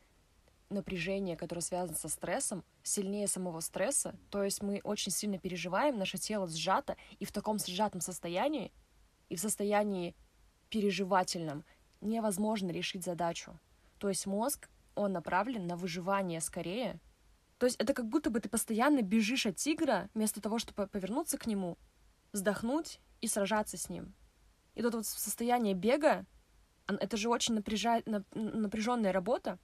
напряжение, которое связано со стрессом, сильнее самого стресса. То есть мы очень сильно переживаем, наше тело сжато, и в таком сжатом состоянии, и в состоянии переживательном невозможно решить задачу. То есть мозг, он направлен на выживание скорее. То есть это как будто бы ты постоянно бежишь от тигра, вместо того, чтобы повернуться к нему, вздохнуть и сражаться с ним. И тут вот состояние бега, это же очень напряжа... напряженная работа,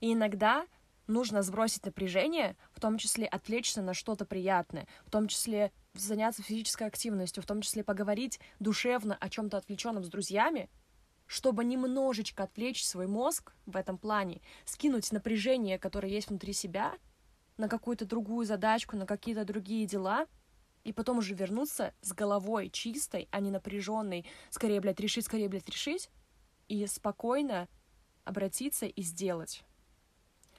и иногда нужно сбросить напряжение, в том числе отвлечься на что-то приятное, в том числе заняться физической активностью, в том числе поговорить душевно о чем-то отвлеченном с друзьями, чтобы немножечко отвлечь свой мозг в этом плане, скинуть напряжение, которое есть внутри себя, на какую-то другую задачку, на какие-то другие дела, и потом уже вернуться с головой чистой, а не напряженной, скорее, блядь, решить, скорее, блядь, решить, и спокойно обратиться и сделать.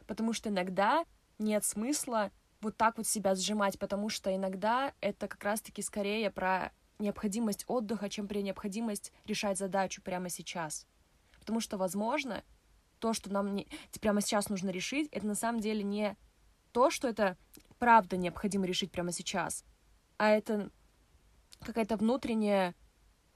Потому что иногда нет смысла вот так вот себя сжимать, потому что иногда это как раз-таки скорее про необходимость отдыха, чем про необходимость решать задачу прямо сейчас. Потому что, возможно, то, что нам не, прямо сейчас нужно решить, это на самом деле не то, что это правда необходимо решить прямо сейчас, а это какая-то внутренняя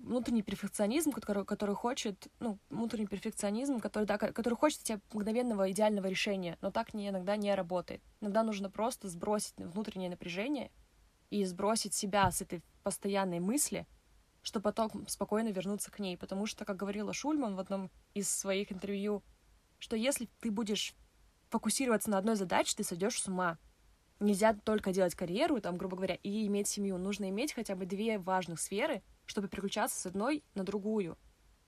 внутренний перфекционизм, который, который хочет, ну, внутренний перфекционизм, который, да, который хочет тебе мгновенного идеального решения, но так не, иногда не работает. Иногда нужно просто сбросить внутреннее напряжение и сбросить себя с этой постоянной мысли, чтобы потом спокойно вернуться к ней. Потому что, как говорила Шульман в одном из своих интервью, что если ты будешь фокусироваться на одной задаче, ты сойдешь с ума нельзя только делать карьеру, там, грубо говоря, и иметь семью. Нужно иметь хотя бы две важных сферы, чтобы переключаться с одной на другую,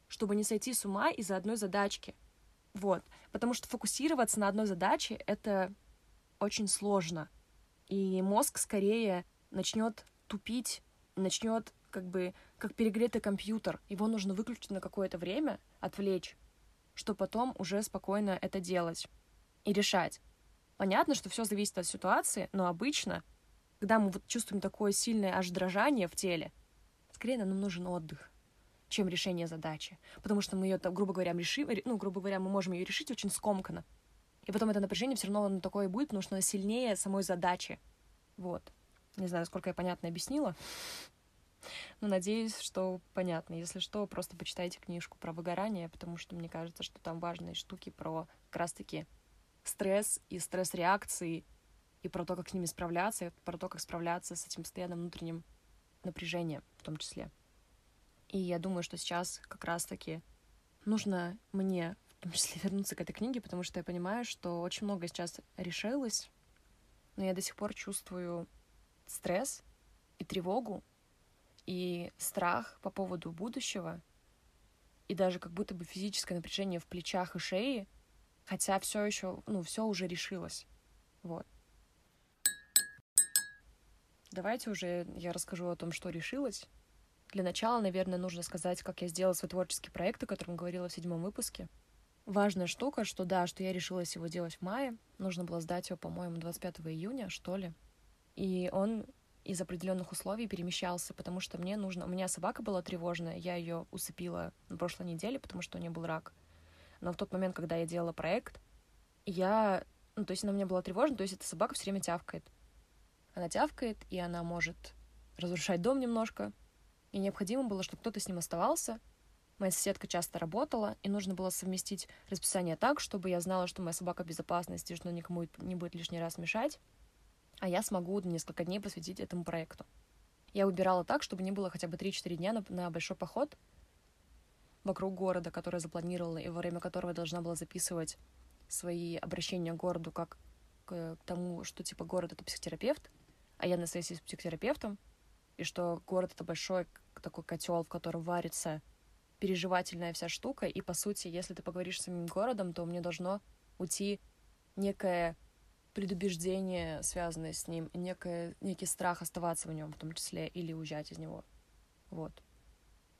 чтобы не сойти с ума из-за одной задачки. Вот. Потому что фокусироваться на одной задаче — это очень сложно. И мозг скорее начнет тупить, начнет как бы как перегретый компьютер. Его нужно выключить на какое-то время, отвлечь, чтобы потом уже спокойно это делать и решать. Понятно, что все зависит от ситуации, но обычно, когда мы вот чувствуем такое сильное аж дрожание в теле, скорее нам нужен отдых, чем решение задачи. Потому что мы ее, грубо говоря, решим, ну, грубо говоря, мы можем ее решить очень скомканно. И потом это напряжение все равно оно такое будет, потому что оно сильнее самой задачи. Вот. Не знаю, сколько я понятно объяснила. Но надеюсь, что понятно. Если что, просто почитайте книжку про выгорание, потому что мне кажется, что там важные штуки про как раз-таки стресс и стресс-реакции, и про то, как с ними справляться, и про то, как справляться с этим постоянным внутренним напряжением в том числе. И я думаю, что сейчас как раз-таки нужно мне в том числе вернуться к этой книге, потому что я понимаю, что очень много сейчас решилось, но я до сих пор чувствую стресс и тревогу, и страх по поводу будущего, и даже как будто бы физическое напряжение в плечах и шее — Хотя все еще, ну, все уже решилось. Вот. Давайте уже я расскажу о том, что решилось. Для начала, наверное, нужно сказать, как я сделала свой творческий проект, о котором говорила в седьмом выпуске. Важная штука, что да, что я решилась его делать в мае. Нужно было сдать его, по-моему, 25 июня, что ли. И он из определенных условий перемещался, потому что мне нужно... У меня собака была тревожная, я ее усыпила на прошлой неделе, потому что у нее был рак. Но в тот момент, когда я делала проект, я... Ну, то есть она меня была тревожна, то есть эта собака все время тявкает. Она тявкает, и она может разрушать дом немножко. И необходимо было, чтобы кто-то с ним оставался. Моя соседка часто работала, и нужно было совместить расписание так, чтобы я знала, что моя собака в безопасности, что никому не будет лишний раз мешать а я смогу несколько дней посвятить этому проекту. Я выбирала так, чтобы не было хотя бы 3-4 дня на, на большой поход вокруг города, который я запланировала, и во время которого должна была записывать свои обращения к городу как к, тому, что типа город — это психотерапевт, а я на сессии с психотерапевтом, и что город — это большой такой котел, в котором варится переживательная вся штука, и, по сути, если ты поговоришь с самим городом, то мне должно уйти некое предубеждение, связанное с ним, некое, некий страх оставаться в нем, в том числе, или уезжать из него. Вот.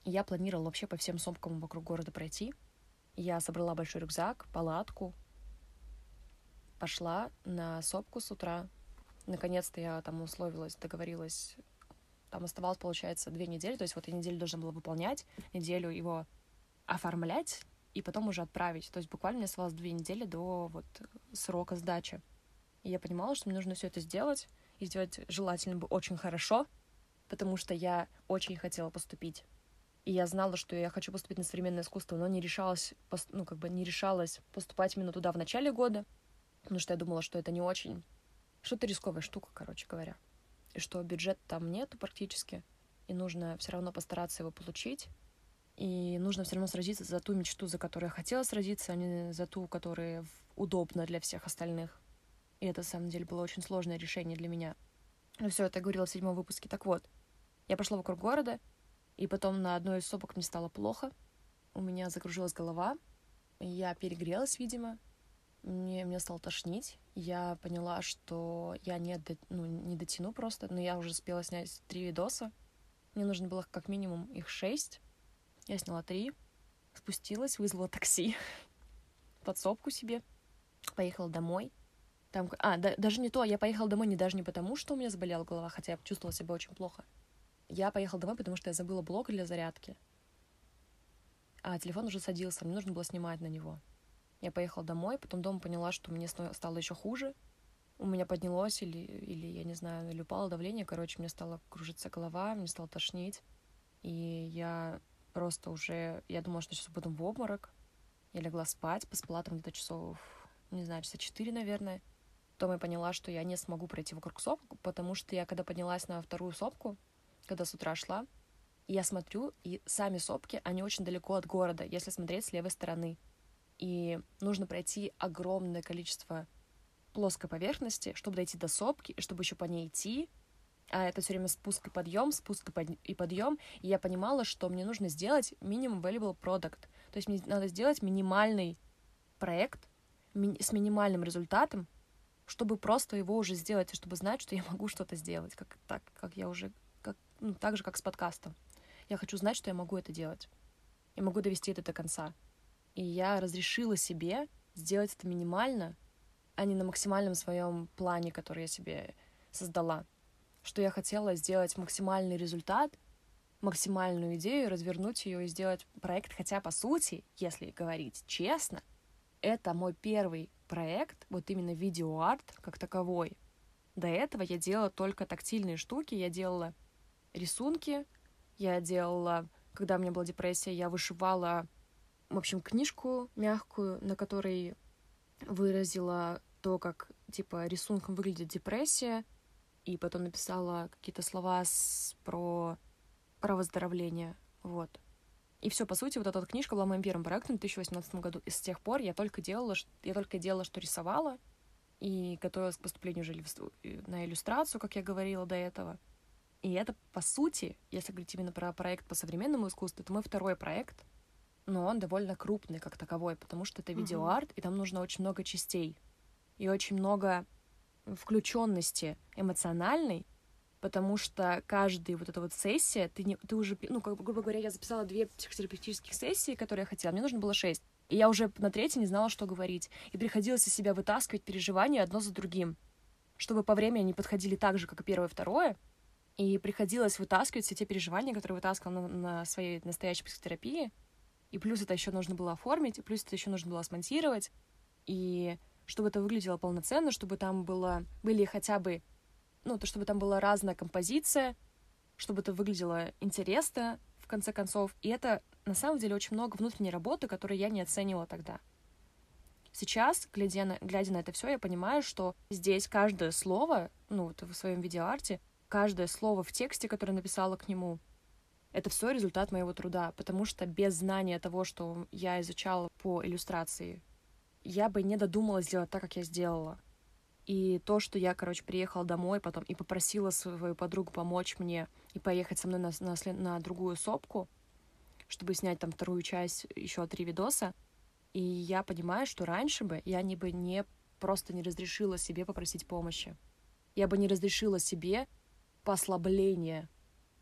Я планировала вообще по всем сомкам вокруг города пройти. Я собрала большой рюкзак, палатку, пошла на сопку с утра. Наконец-то я там условилась, договорилась. Там оставалось, получается, две недели. То есть вот я неделю должна была выполнять, неделю его оформлять и потом уже отправить. То есть буквально мне оставалось две недели до вот срока сдачи. И я понимала, что мне нужно все это сделать, и сделать желательно бы очень хорошо, потому что я очень хотела поступить. И я знала, что я хочу поступить на современное искусство, но не решалась, ну, как бы не решалась поступать именно туда в начале года, потому что я думала, что это не очень... Что-то рисковая штука, короче говоря. И что бюджет там нету практически, и нужно все равно постараться его получить. И нужно все равно сразиться за ту мечту, за которую я хотела сразиться, а не за ту, которая удобна для всех остальных. И это, на самом деле, было очень сложное решение для меня. Но все это я говорила в седьмом выпуске. Так вот, я пошла вокруг города, и потом на одной из сопок мне стало плохо. У меня закружилась голова, я перегрелась, видимо. Мне, мне стало тошнить. Я поняла, что я не, до, ну, не дотяну просто, но я уже успела снять три видоса. Мне нужно было как минимум их шесть. Я сняла три, спустилась, вызвала такси, подсобку себе, поехала домой — там, а, да, даже не то, я поехала домой не даже не потому, что у меня заболела голова, хотя я чувствовала себя очень плохо. Я поехала домой, потому что я забыла блок для зарядки. А телефон уже садился, мне нужно было снимать на него. Я поехала домой, потом дома поняла, что мне стало еще хуже. У меня поднялось или, или я не знаю, или упало давление. Короче, мне стала кружиться голова, мне стало тошнить. И я просто уже... Я думала, что сейчас буду в обморок. Я легла спать, поспала там где-то часов, не знаю, часа четыре, наверное. Потом я поняла, что я не смогу пройти вокруг сопку, потому что я, когда поднялась на вторую сопку, когда с утра шла, я смотрю, и сами сопки, они очень далеко от города, если смотреть с левой стороны. И нужно пройти огромное количество плоской поверхности, чтобы дойти до сопки, и чтобы еще по ней идти. А это все время спуск и подъем, спуск и подъем. И я понимала, что мне нужно сделать минимум valuable product. То есть мне надо сделать минимальный проект ми- с минимальным результатом, чтобы просто его уже сделать, и чтобы знать, что я могу что-то сделать, как так, как я уже, ну, так же, как с подкастом. Я хочу знать, что я могу это делать. Я могу довести это до конца. И я разрешила себе сделать это минимально, а не на максимальном своем плане, который я себе создала. Что я хотела сделать максимальный результат, максимальную идею, развернуть ее и сделать проект, хотя по сути, если говорить честно, это мой первый проект, вот именно видеоарт как таковой. До этого я делала только тактильные штуки, я делала рисунки, я делала, когда у меня была депрессия, я вышивала, в общем, книжку мягкую, на которой выразила то, как, типа, рисунком выглядит депрессия, и потом написала какие-то слова с... про... про выздоровление, вот. И все, по сути, вот эта вот книжка была моим первым проектом в 2018 году. И с тех пор я только делала, я только делала, что рисовала, и готовилась к поступлению уже на иллюстрацию, как я говорила до этого. И это, по сути, если говорить именно про проект по современному искусству, это мой второй проект. но он довольно крупный как таковой, потому что это Мгм. видеоарт, и там нужно очень много частей и очень много включенности эмоциональной, потому что каждая вот эта вот сессия, ты, не, ты уже, ну, как грубо говоря, я записала две психотерапевтических сессии, которые я хотела, мне нужно было шесть. И я уже на третьей не знала, что говорить. И приходилось из себя вытаскивать переживания одно за другим, чтобы по времени они подходили так же, как и первое и второе. И приходилось вытаскивать все те переживания, которые вытаскивала на, на своей настоящей психотерапии. И плюс это еще нужно было оформить, и плюс это еще нужно было смонтировать. И чтобы это выглядело полноценно, чтобы там было, были хотя бы, ну, то, чтобы там была разная композиция, чтобы это выглядело интересно, в конце концов. И это, на самом деле, очень много внутренней работы, которую я не оценивала тогда. Сейчас, глядя на, глядя на это все, я понимаю, что здесь каждое слово, ну, вот в своем видеоарте, каждое слово в тексте, которое написала к нему, это все результат моего труда, потому что без знания того, что я изучала по иллюстрации, я бы не додумалась сделать так, как я сделала. И то, что я, короче, приехала домой потом и попросила свою подругу помочь мне и поехать со мной на, на, на другую сопку, чтобы снять там вторую часть, еще три видоса. И я понимаю, что раньше бы я не бы не просто не разрешила себе попросить помощи. Я бы не разрешила себе послабление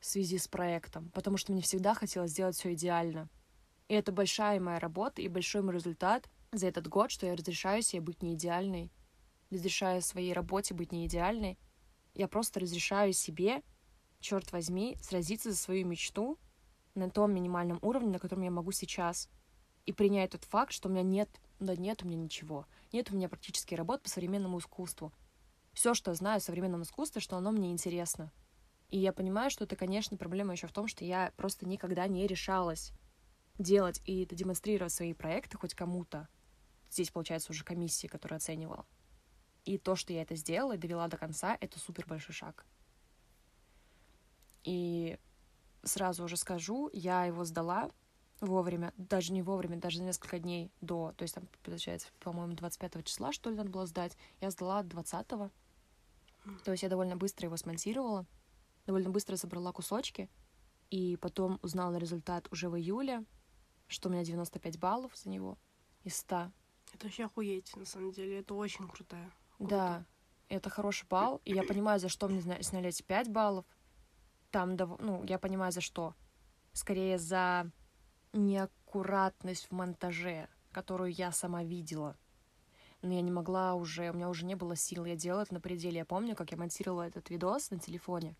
в связи с проектом, потому что мне всегда хотелось сделать все идеально. И это большая моя работа и большой мой результат за этот год, что я разрешаю себе быть не идеальной, разрешаю своей работе быть не идеальной. Я просто разрешаю себе, черт возьми, сразиться за свою мечту на том минимальном уровне, на котором я могу сейчас. И принять тот факт, что у меня нет, да нет у меня ничего. Нет у меня практически работ по современному искусству. Все, что я знаю о современном искусстве, что оно мне интересно. И я понимаю, что это, конечно, проблема еще в том, что я просто никогда не решалась делать и демонстрировать свои проекты хоть кому-то. Здесь, получается, уже комиссия, которая оценивала. И то, что я это сделала и довела до конца, это супер большой шаг. И сразу уже скажу, я его сдала вовремя, даже не вовремя, даже за несколько дней до, то есть там, получается, по-моему, 25 числа, что ли, надо было сдать. Я сдала 20 -го. То есть я довольно быстро его смонтировала, довольно быстро собрала кусочки, и потом узнала результат уже в июле, что у меня 95 баллов за него из 100. Это вообще охуеть, на самом деле. Это очень крутая. Да, это хороший балл, и я понимаю, за что мне сняли эти 5 баллов. Там, ну, я понимаю, за что. Скорее, за неаккуратность в монтаже, которую я сама видела. Но я не могла уже, у меня уже не было сил, я делала это на пределе. Я помню, как я монтировала этот видос на телефоне,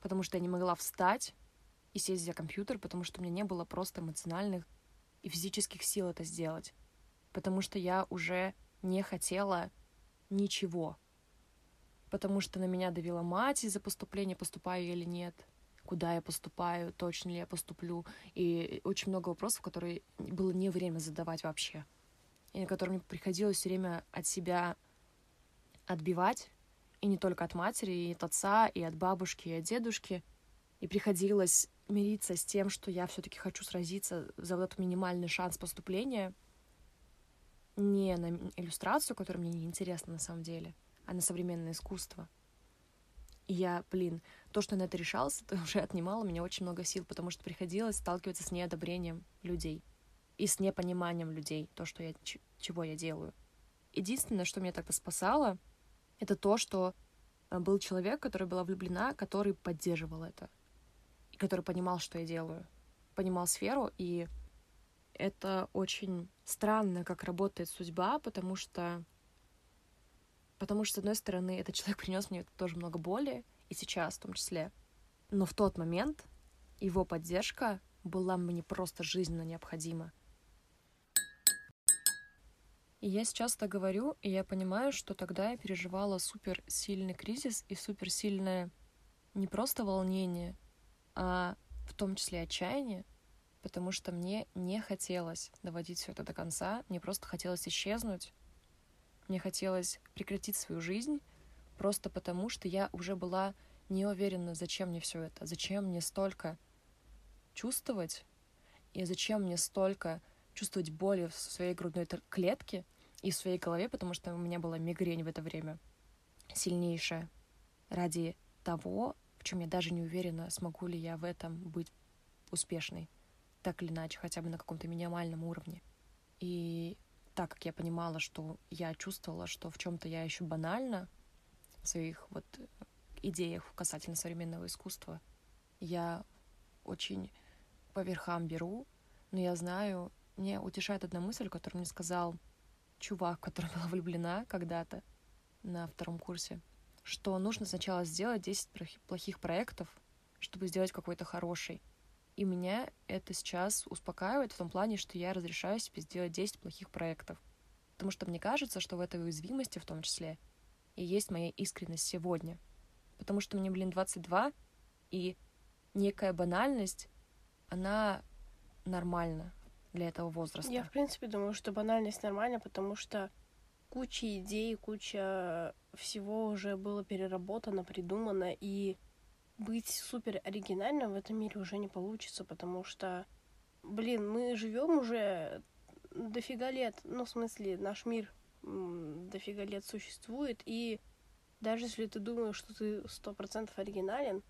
потому что я не могла встать и сесть за компьютер, потому что у меня не было просто эмоциональных и физических сил это сделать. Потому что я уже не хотела ничего. Потому что на меня давила мать из-за поступления, поступаю я или нет, куда я поступаю, точно ли я поступлю. И очень много вопросов, которые было не время задавать вообще. И на которые мне приходилось все время от себя отбивать. И не только от матери, и от отца, и от бабушки, и от дедушки. И приходилось мириться с тем, что я все-таки хочу сразиться за вот этот минимальный шанс поступления не на иллюстрацию, которая мне не интересна на самом деле, а на современное искусство. И я, блин, то, что на это решалась, это уже отнимало у меня очень много сил, потому что приходилось сталкиваться с неодобрением людей и с непониманием людей, то, что я, чего я делаю. Единственное, что меня тогда спасало, это то, что э, был человек, который была влюблена, который поддерживал это, и который понимал, что я делаю, понимал сферу, и это очень странно, как работает судьба, потому что потому что, с одной стороны, этот человек принес мне тоже много боли, и сейчас в том числе. Но в тот момент его поддержка была мне просто жизненно необходима. И я сейчас это говорю, и я понимаю, что тогда я переживала супер сильный кризис и супер сильное не просто волнение, а в том числе отчаяние, потому что мне не хотелось доводить все это до конца, мне просто хотелось исчезнуть, мне хотелось прекратить свою жизнь, просто потому что я уже была не уверена, зачем мне все это, зачем мне столько чувствовать, и зачем мне столько чувствовать боли в своей грудной клетке и в своей голове, потому что у меня была мигрень в это время сильнейшая ради того, в чем я даже не уверена, смогу ли я в этом быть успешной. так или иначе, хотя бы на каком-то минимальном уровне. И так как я понимала, что я чувствовала, что в чем-то я еще банально в своих вот идеях касательно современного искусства, я очень по верхам беру, но я знаю, мне утешает одна мысль, которую мне сказал чувак, который была влюблена когда-то на втором курсе, что нужно сначала сделать 10 плохих проектов, чтобы сделать какой-то хороший. И меня это сейчас успокаивает в том плане, что я разрешаю себе сделать 10 плохих проектов. Потому что мне кажется, что в этой уязвимости в том числе и есть моя искренность сегодня. Потому что мне, блин, 22, и некая банальность, она нормальна для этого возраста. Я, в принципе, думаю, что банальность нормальна, потому что куча идей, куча всего уже было переработано, придумано, и быть супер оригинальным в этом мире уже не получится, потому что, блин, мы живем уже дофига лет, ну, в смысле, наш мир дофига лет существует, и даже если ты думаешь, что ты сто процентов оригинален,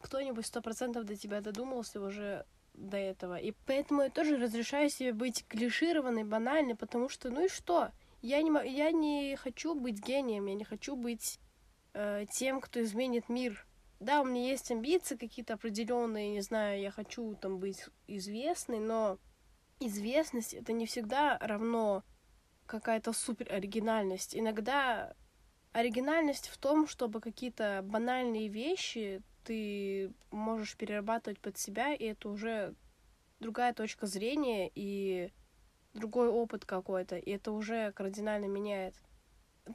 кто-нибудь сто процентов до тебя додумался уже до этого. И поэтому я тоже разрешаю себе быть клишированной, банальной, потому что, ну и что? Я не, я не хочу быть гением, я не хочу быть э, тем, кто изменит мир. Да, у меня есть амбиции какие-то определенные, не знаю, я хочу там быть известной, но известность это не всегда равно какая-то супер оригинальность. Иногда оригинальность в том, чтобы какие-то банальные вещи ты можешь перерабатывать под себя, и это уже другая точка зрения и другой опыт какой-то, и это уже кардинально меняет.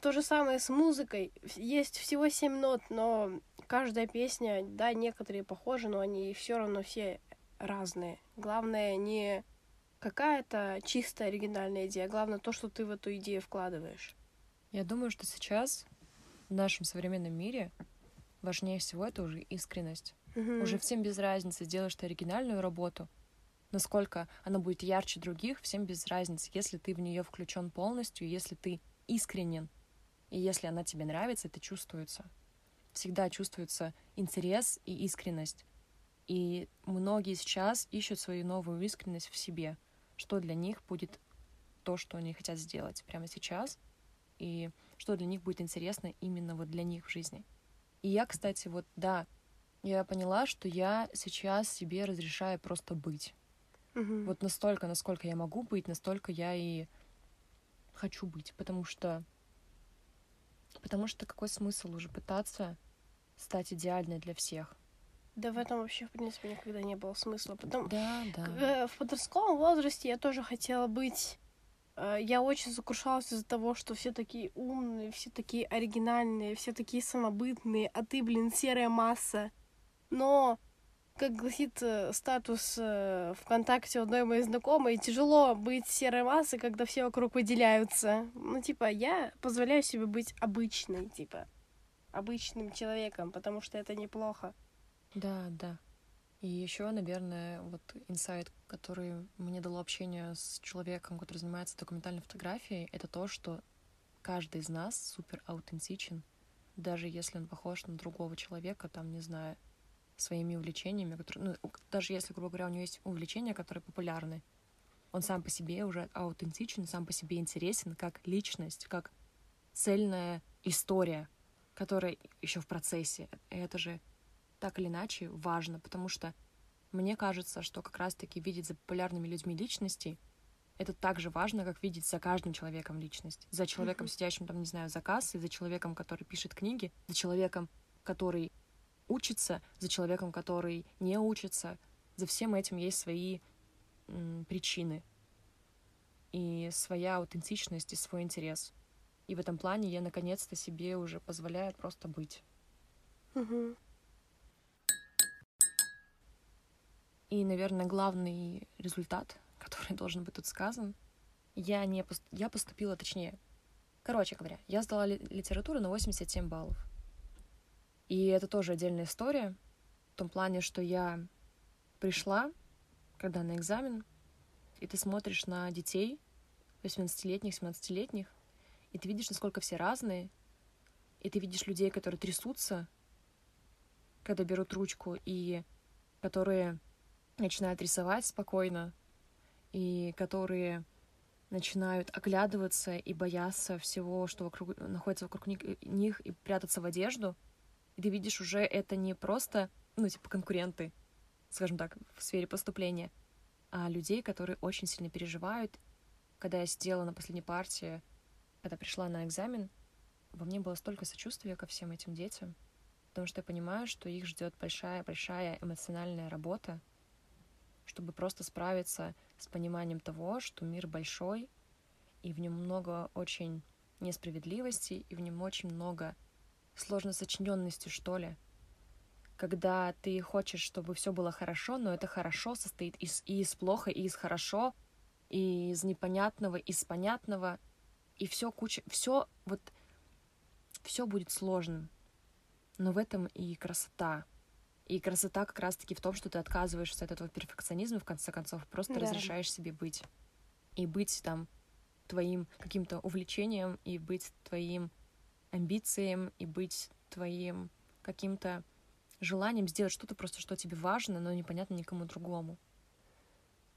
То же самое с музыкой. Есть всего семь нот, но каждая песня, да, некоторые похожи, но они все равно все разные. Главное не какая-то чистая оригинальная идея, главное то, что ты в эту идею вкладываешь. Я думаю, что сейчас в нашем современном мире важнее всего это уже искренность. Mm-hmm. Уже всем без разницы, делаешь ты оригинальную работу, насколько она будет ярче других, всем без разницы, если ты в нее включен полностью, если ты искренен, и если она тебе нравится, это чувствуется. Всегда чувствуется интерес и искренность. И многие сейчас ищут свою новую искренность в себе, что для них будет то, что они хотят сделать прямо сейчас, и что для них будет интересно именно вот для них в жизни. И я, кстати, вот, да, я поняла, что я сейчас себе разрешаю просто быть. Угу. Вот настолько, насколько я могу быть, настолько я и хочу быть, потому что потому что какой смысл уже пытаться стать идеальной для всех? Да в этом вообще, в принципе, никогда не было смысла. Потом да, да. Э, в подростковом возрасте я тоже хотела быть я очень сокрушалась из-за того, что все такие умные, все такие оригинальные, все такие самобытные, а ты, блин, серая масса. Но, как гласит э, статус э, ВКонтакте одной моей знакомой, тяжело быть серой массой, когда все вокруг выделяются. Ну, типа, я позволяю себе быть обычной, типа, обычным человеком, потому что это неплохо. Да, да. И еще, наверное, вот инсайт, который мне дало общение с человеком, который занимается документальной фотографией, это то, что каждый из нас супер аутентичен, даже если он похож на другого человека, там, не знаю, своими увлечениями, которые, ну, даже если, грубо говоря, у него есть увлечения, которые популярны, он сам по себе уже аутентичен, сам по себе интересен как личность, как цельная история, которая еще в процессе. Это же так или иначе важно, потому что мне кажется, что как раз-таки видеть за популярными людьми личности это так же важно, как видеть за каждым человеком личность. За человеком, сидящим там, не знаю, за кассой, за человеком, который пишет книги, за человеком, который учится, за человеком, который не учится. За всем этим есть свои м, причины и своя аутентичность и свой интерес. И в этом плане я наконец-то себе уже позволяю просто быть. Угу. И, наверное, главный результат, который должен быть тут сказан, я не пост... я поступила, точнее, короче говоря, я сдала ли- литературу на 87 баллов. И это тоже отдельная история, в том плане, что я пришла, когда на экзамен, и ты смотришь на детей, 18-летних, 17-летних, и ты видишь, насколько все разные, и ты видишь людей, которые трясутся, когда берут ручку, и которые начинают рисовать спокойно, и которые начинают оглядываться и бояться всего, что вокруг, находится вокруг них, них, и прятаться в одежду. И ты видишь уже это не просто, ну, типа, конкуренты, скажем так, в сфере поступления, а людей, которые очень сильно переживают. Когда я сидела на последней партии, когда пришла на экзамен, во мне было столько сочувствия ко всем этим детям, потому что я понимаю, что их ждет большая-большая эмоциональная работа, чтобы просто справиться с пониманием того, что мир большой, и в нем много очень несправедливости, и в нем очень много сложно сочиненности, что ли. Когда ты хочешь, чтобы все было хорошо, но это хорошо состоит из, и из плохо, и из хорошо, и из непонятного, и из понятного, и все куча, все вот все будет сложным. Но в этом и красота. И красота как раз-таки в том, что ты отказываешься от этого перфекционизма, в конце концов, просто да. разрешаешь себе быть. И быть там твоим каким-то увлечением, и быть твоим амбициям, и быть твоим каким-то желанием сделать что-то просто, что тебе важно, но непонятно никому другому.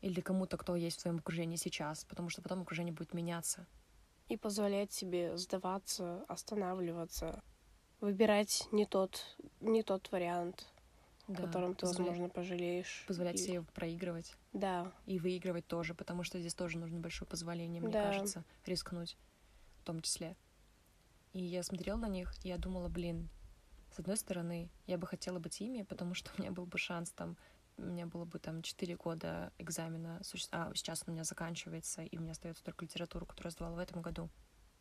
Или кому-то, кто есть в твоем окружении сейчас, потому что потом окружение будет меняться. И позволять себе сдаваться, останавливаться, выбирать не тот, не тот вариант, да, которым ты, позволя... возможно, пожалеешь. Позволять и... себе проигрывать. Да. И выигрывать тоже, потому что здесь тоже нужно большое позволение, мне да. кажется, рискнуть в том числе. И я смотрела на них, и я думала, блин, с одной стороны, я бы хотела быть ими, потому что у меня был бы шанс там, у меня было бы там 4 года экзамена, а сейчас у меня заканчивается, и у меня остается только литература, которую я сдавала в этом году,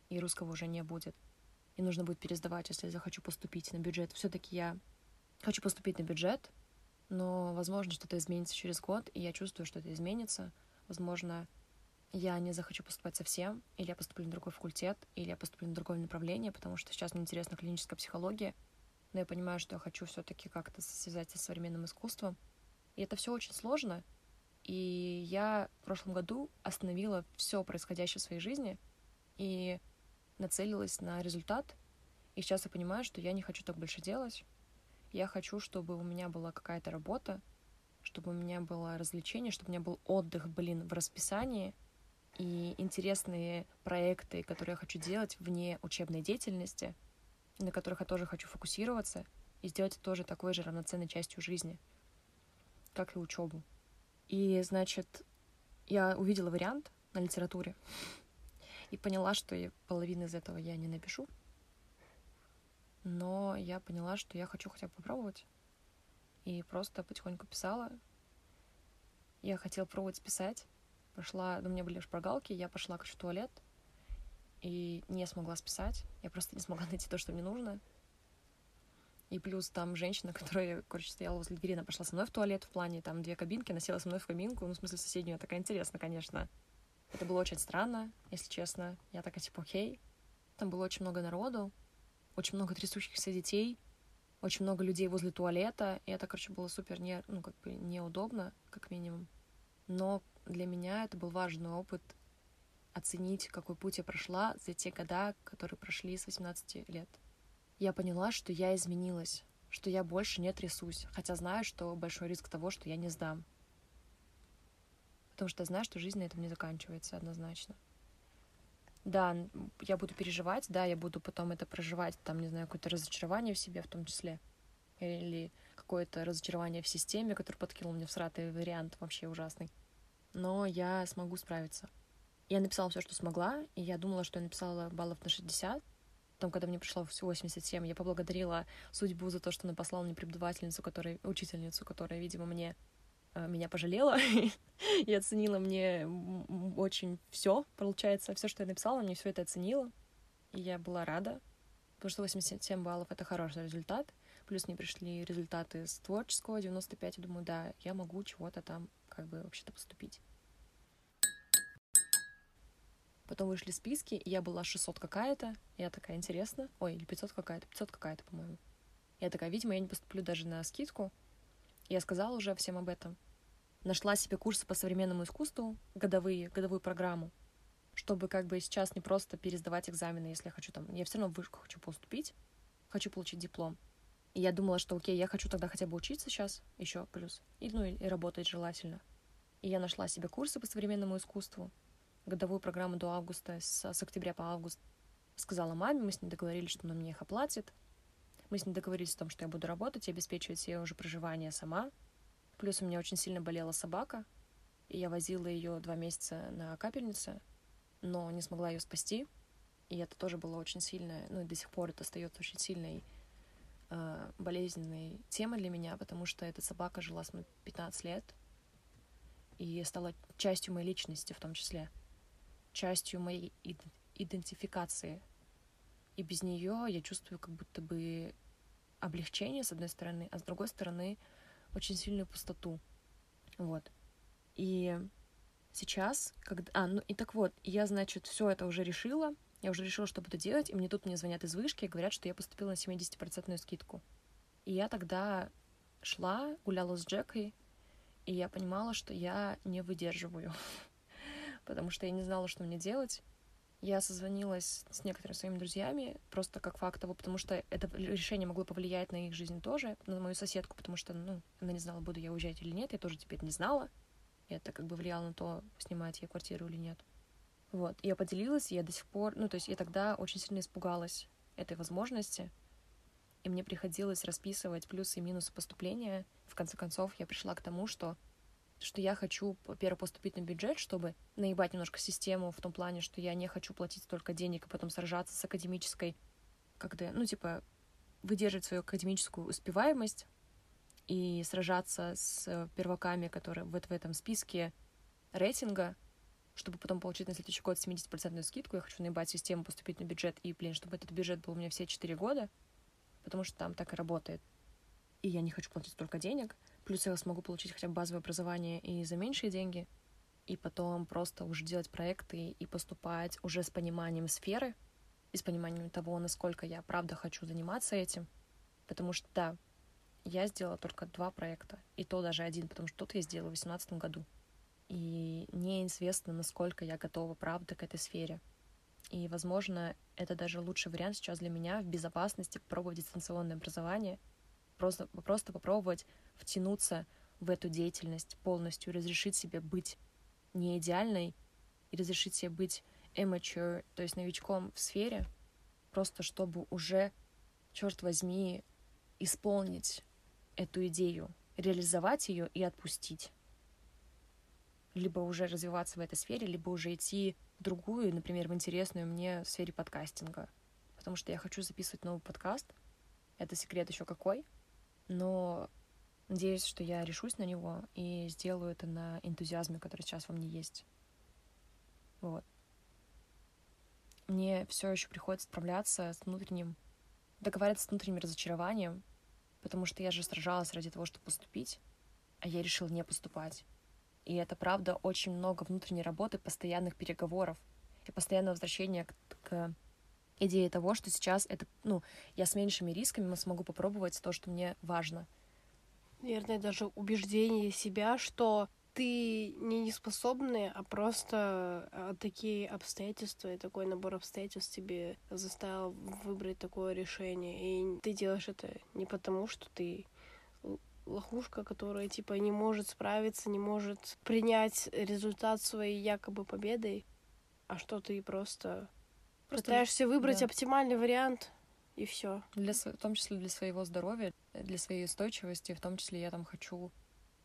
и русского уже не будет. И нужно будет пересдавать, если я захочу поступить на бюджет. Все-таки я Хочу поступить на бюджет, но, возможно, что-то изменится через год, и я чувствую, что это изменится. Возможно, я не захочу поступать совсем, или я поступлю на другой факультет, или я поступлю на другое направление, потому что сейчас мне интересна клиническая психология, но я понимаю, что я хочу все-таки как-то связать со современным искусством. И это все очень сложно. И я в прошлом году остановила все происходящее в своей жизни и нацелилась на результат. И сейчас я понимаю, что я не хочу так больше делать. Я хочу, чтобы у меня была какая-то работа, чтобы у меня было развлечение, чтобы у меня был отдых, блин, в расписании и интересные проекты, которые я хочу делать вне учебной деятельности, на которых я тоже хочу фокусироваться и сделать тоже такой же равноценной частью жизни, как и учебу. И, значит, я увидела вариант на литературе и поняла, что половину из этого я не напишу, но я поняла, что я хочу хотя бы попробовать. И просто потихоньку писала. Я хотела пробовать писать. Пошла, ну, у меня были шпаргалки, я пошла в туалет и не смогла списать. Я просто не смогла найти то, что мне нужно. И плюс там женщина, которая, короче, стояла возле двери, она пошла со мной в туалет в плане, там две кабинки, она села со мной в кабинку, ну, в смысле, соседнюю, такая интересно, конечно. Это было очень странно, если честно. Я такая, типа, окей. Там было очень много народу, очень много трясущихся детей, очень много людей возле туалета, и это, короче, было супер не, ну, как бы неудобно, как минимум. Но для меня это был важный опыт оценить, какой путь я прошла за те года, которые прошли с 18 лет. Я поняла, что я изменилась, что я больше не трясусь, хотя знаю, что большой риск того, что я не сдам. Потому что я знаю, что жизнь на этом не заканчивается однозначно да, я буду переживать, да, я буду потом это проживать, там, не знаю, какое-то разочарование в себе в том числе, или какое-то разочарование в системе, которое подкинул мне в сратый вариант, вообще ужасный. Но я смогу справиться. Я написала все, что смогла, и я думала, что я написала баллов на 60. Потом, когда мне пришло 87, я поблагодарила судьбу за то, что она послала мне преподавательницу, которая, учительницу, которая, видимо, мне меня пожалела и оценила мне очень все, получается, все, что я написала, мне все это оценила, и я была рада, потому что 87 баллов — это хороший результат, плюс мне пришли результаты с творческого, 95, я думаю, да, я могу чего-то там как бы вообще-то поступить. Потом вышли списки, и я была 600 какая-то, я такая, интересно, ой, или 500 какая-то, 500 какая-то, по-моему. Я такая, видимо, я не поступлю даже на скидку, я сказала уже всем об этом нашла себе курсы по современному искусству, годовые, годовую программу, чтобы как бы сейчас не просто пересдавать экзамены, если я хочу там, я все равно в вышку хочу поступить, хочу получить диплом. И я думала, что окей, я хочу тогда хотя бы учиться сейчас еще плюс. И, ну, и работать желательно. И я нашла себе курсы по современному искусству, годовую программу до августа, с, с октября по август. Сказала маме, мы с ней договорились, что она мне их оплатит. Мы с ней договорились о том, что я буду работать и обеспечивать себе уже проживание сама. Плюс у меня очень сильно болела собака, и я возила ее два месяца на капельнице, но не смогла ее спасти. И это тоже было очень сильное, ну и до сих пор это остается очень сильной э, болезненной темой для меня, потому что эта собака жила с мной 15 лет и стала частью моей личности в том числе, частью моей идентификации. И без нее я чувствую как будто бы облегчение, с одной стороны, а с другой стороны, очень сильную пустоту. Вот. И сейчас, когда... А, ну и так вот, я, значит, все это уже решила, я уже решила, что буду делать, и мне тут мне звонят из вышки и говорят, что я поступила на 70% скидку. И я тогда шла, гуляла с Джекой, и я понимала, что я не выдерживаю, потому что я не знала, что мне делать. Я созвонилась с некоторыми своими друзьями, просто как факт того, потому что это решение могло повлиять на их жизнь тоже, на мою соседку, потому что, ну, она не знала, буду я уезжать или нет, я тоже теперь не знала. И это как бы влияло на то, снимать я квартиру или нет. Вот, я поделилась, и я до сих пор, ну, то есть я тогда очень сильно испугалась этой возможности, и мне приходилось расписывать плюсы и минусы поступления. В конце концов, я пришла к тому, что что я хочу, во-первых, поступить на бюджет, чтобы наебать немножко систему в том плане, что я не хочу платить столько денег и потом сражаться с академической, когда, ну, типа, выдерживать свою академическую успеваемость и сражаться с перваками, которые вот в этом списке рейтинга, чтобы потом получить на следующий год 70% скидку. Я хочу наебать систему, поступить на бюджет, и, блин, чтобы этот бюджет был у меня все 4 года, потому что там так и работает. И я не хочу платить столько денег. Плюс я смогу получить хотя бы базовое образование и за меньшие деньги. И потом просто уже делать проекты и поступать уже с пониманием сферы, и с пониманием того, насколько я правда хочу заниматься этим. Потому что, да, я сделала только два проекта, и то даже один, потому что тот я сделала в 2018 году и неизвестно, насколько я готова, правда, к этой сфере. И, возможно, это даже лучший вариант сейчас для меня в безопасности попробовать дистанционное образование, просто, просто попробовать втянуться в эту деятельность полностью, разрешить себе быть не идеальной и разрешить себе быть amateur, то есть новичком в сфере, просто чтобы уже, черт возьми, исполнить эту идею, реализовать ее и отпустить либо уже развиваться в этой сфере, либо уже идти в другую, например, в интересную мне сфере подкастинга. Потому что я хочу записывать новый подкаст. Это секрет еще какой. Но надеюсь, что я решусь на него и сделаю это на энтузиазме, который сейчас во мне есть. Вот. Мне все еще приходится справляться с внутренним, договариваться с внутренним разочарованием, потому что я же сражалась ради того, чтобы поступить, а я решила не поступать. И это, правда, очень много внутренней работы, постоянных переговоров и постоянного возвращения к, к идее того, что сейчас это, ну, я с меньшими рисками смогу попробовать то, что мне важно. Наверное, даже убеждение себя, что ты не неспособный, а просто а, такие обстоятельства и такой набор обстоятельств тебе заставил выбрать такое решение. И ты делаешь это не потому, что ты лохушка, которая типа не может справиться, не может принять результат своей якобы победой, а что ты просто, просто пытаешься выбрать да. оптимальный вариант и все. Для, в том числе для своего здоровья, для своей устойчивости, в том числе я там хочу